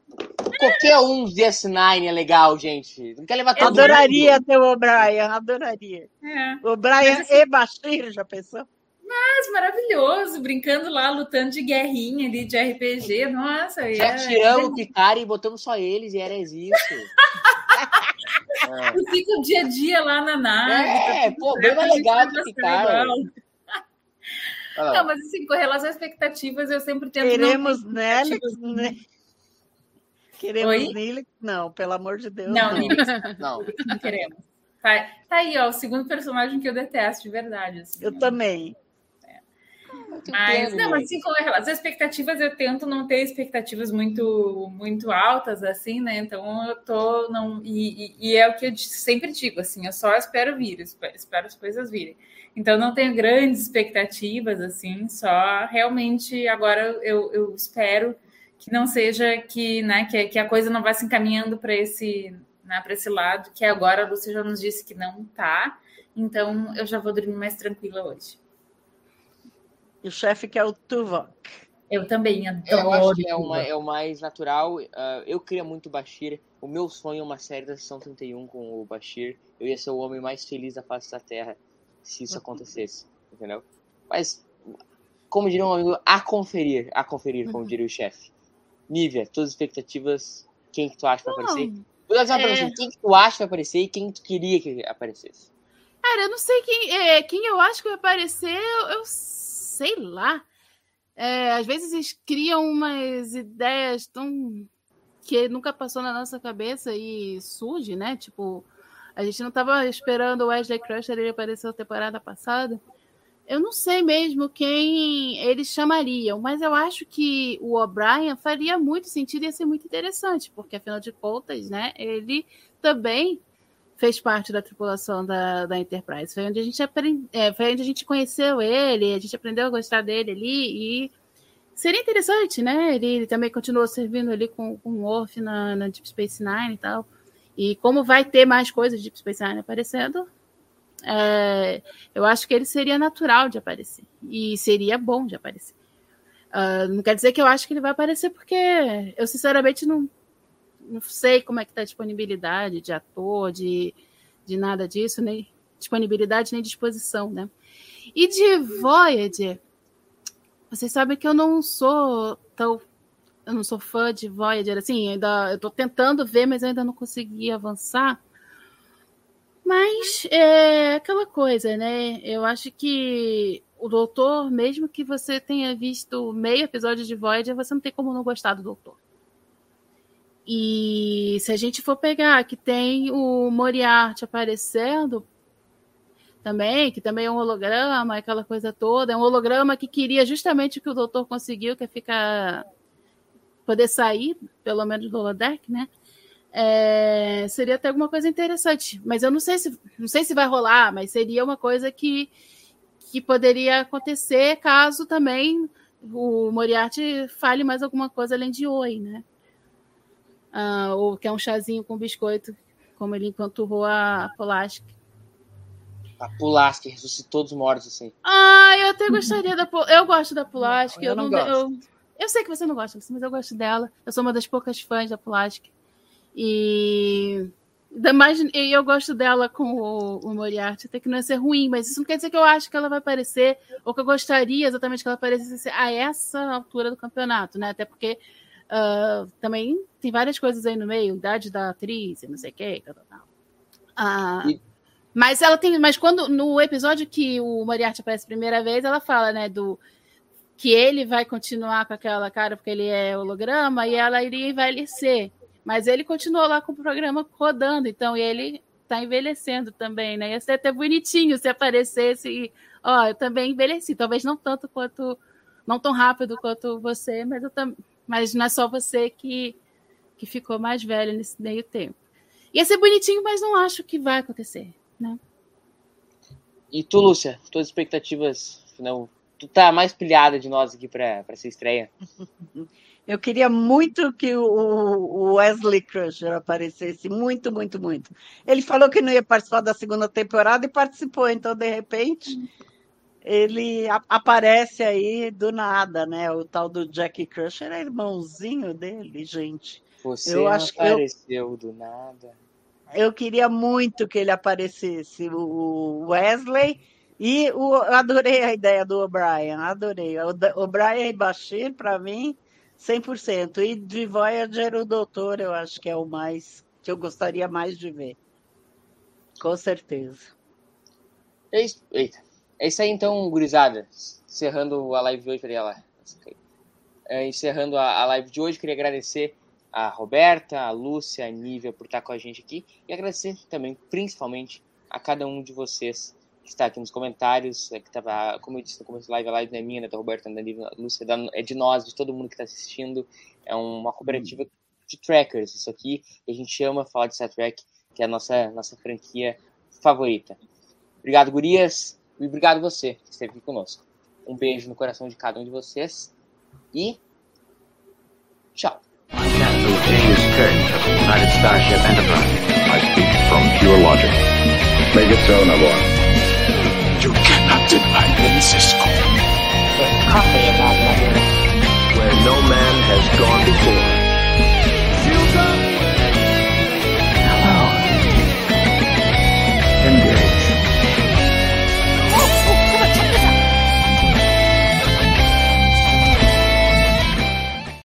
Qualquer um DS9 é legal, gente. Não quer levar todo Adoraria mundo. ter o O'Brien, adoraria. É. O'Brien e Bashir, já pensou? Mas maravilhoso, brincando lá, lutando de guerrinha ali, de RPG. Nossa, Já é... tiramos o Picard e botamos só eles e era isso. é. Fica o dia a dia lá na nave. É, tá pô, bem mais legal que o Picard. Não, mas assim, com relação às expectativas, eu sempre tento. Queremos Nelix, né? Queremos Oi? Nilix? Não, pelo amor de Deus. Não, não. Nilix, não. [LAUGHS] não queremos. Tá, tá, aí, ó, o segundo personagem que eu detesto, de verdade. Assim, eu também. Mas, não, mas assim, com as expectativas, eu tento não ter expectativas muito muito altas, assim, né? Então eu tô. Não, e, e, e é o que eu sempre digo, assim, eu só espero vir, espero, espero as coisas virem. Então não tenho grandes expectativas, assim, só realmente agora eu, eu espero que não seja que, né, que, que a coisa não vá se encaminhando para esse, né, para esse lado, que agora a Lúcia já nos disse que não tá. Então eu já vou dormir mais tranquila hoje. E o chefe que é o Tuvok. Eu também adoro. Eu acho que é, uma, é o mais natural. Uh, eu queria muito o Bashir. O meu sonho é uma série da Sessão 31 com o Bashir. Eu ia ser o homem mais feliz da face da Terra se isso acontecesse. Entendeu? Mas, como diria um amigo, a conferir. A conferir, como diria o chefe. Nívia, todas as expectativas. Quem que tu acha que vai aparecer? Vou dar é... Quem que tu acha que vai aparecer e quem tu queria que aparecesse? Cara, eu não sei quem, é, quem eu acho que vai aparecer. eu, eu sei lá. É, às vezes eles criam umas ideias tão que nunca passou na nossa cabeça e surge, né? Tipo, a gente não estava esperando o Wesley Crusher ele apareceu temporada passada. Eu não sei mesmo quem eles chamariam, mas eu acho que o O'Brien faria muito sentido e ia ser muito interessante, porque afinal de contas, né, ele também fez parte da tripulação da, da Enterprise. Foi onde a gente aprende, é, foi onde a gente conheceu ele, a gente aprendeu a gostar dele ali e seria interessante, né? Ele, ele também continuou servindo ali com, com o Worf na, na, Deep Space Nine e tal. E como vai ter mais coisas de Deep Space Nine aparecendo, é, eu acho que ele seria natural de aparecer. E seria bom de aparecer. Uh, não quer dizer que eu acho que ele vai aparecer, porque eu sinceramente não, não sei como é que está a disponibilidade de ator, de, de nada disso, nem disponibilidade nem disposição, né? E de Voyager, vocês sabem que eu não sou tão eu não sou fã de Voyager, assim, ainda eu tô tentando ver, mas ainda não consegui avançar. Mas é aquela coisa, né? Eu acho que o Doutor, mesmo que você tenha visto meio episódio de Voyager, você não tem como não gostar do Doutor. E se a gente for pegar que tem o Moriarty aparecendo também, que também é um holograma, aquela coisa toda, é um holograma que queria justamente o que o doutor conseguiu, que é ficar poder sair, pelo menos do holodeck, né? É, seria até alguma coisa interessante, mas eu não sei se não sei se vai rolar, mas seria uma coisa que que poderia acontecer caso também o Moriarty fale mais alguma coisa além de oi, né? uh, ou quer um chazinho com biscoito, como ele encanturrou a Pulaski. A Pulaski ressuscitou dos mortos, assim. Ah, eu até gostaria da Eu gosto da Pulaski. Eu, eu, não, gosto. Eu, eu sei que você não gosta, mas eu gosto dela. Eu sou uma das poucas fãs da Pulaski. E mais, eu gosto dela com o, o, Moriarty, até que não ia ser ruim, mas isso não quer dizer que eu acho que ela vai aparecer, ou que eu gostaria exatamente que ela aparecesse a essa altura do campeonato, né? Até porque Uh, também tem várias coisas aí no meio, idade da atriz, não sei o que, tal, tal. Uh, e... Mas ela tem. Mas quando no episódio que o Moriarty aparece a primeira vez, ela fala, né, do que ele vai continuar com aquela cara porque ele é holograma e ela iria envelhecer. Mas ele continuou lá com o programa rodando, então ele tá envelhecendo também, né? Ia ser até bonitinho se aparecesse e, ó, eu também envelheci, talvez não tanto quanto, não tão rápido quanto você, mas eu também mas não é só você que, que ficou mais velho nesse meio tempo. Ia ser bonitinho, mas não acho que vai acontecer, né? E tu, Lúcia, tuas expectativas, não, tu tá mais pilhada de nós aqui para essa estreia. [LAUGHS] Eu queria muito que o Wesley Crusher aparecesse, muito, muito, muito. Ele falou que não ia participar da segunda temporada e participou, então, de repente, ele aparece aí do nada, né? O tal do Jack Crusher é irmãozinho dele, gente. Você eu acho apareceu eu, do nada. Eu queria muito que ele aparecesse, o Wesley, e o, eu adorei a ideia do O'Brien, adorei. O O'Brien e Bashir, para mim, 100%. E de Voyager, o Doutor, eu acho que é o mais, que eu gostaria mais de ver. Com certeza. Eita. É isso aí então, gurizada. Encerrando a live de hoje, peraí, lá. É, encerrando a, a live de hoje, queria agradecer a Roberta, a Lúcia, a Nívia por estar com a gente aqui e agradecer também, principalmente, a cada um de vocês que está aqui nos comentários, é, que tava, como eu disse no começo live, a live não é minha, né, da Roberta, da Lúcia, da, é de nós, de todo mundo que está assistindo, é uma cooperativa de trackers, isso aqui, e a gente ama falar de Star Trek, que é a nossa, nossa franquia favorita. Obrigado, gurias, e obrigado você que esteve aqui conosco. Um beijo no coração de cada um de vocês e tchau. Captain James Kirk of the deny me, Cisco. There's coffee in that letter. Where no man has gone before.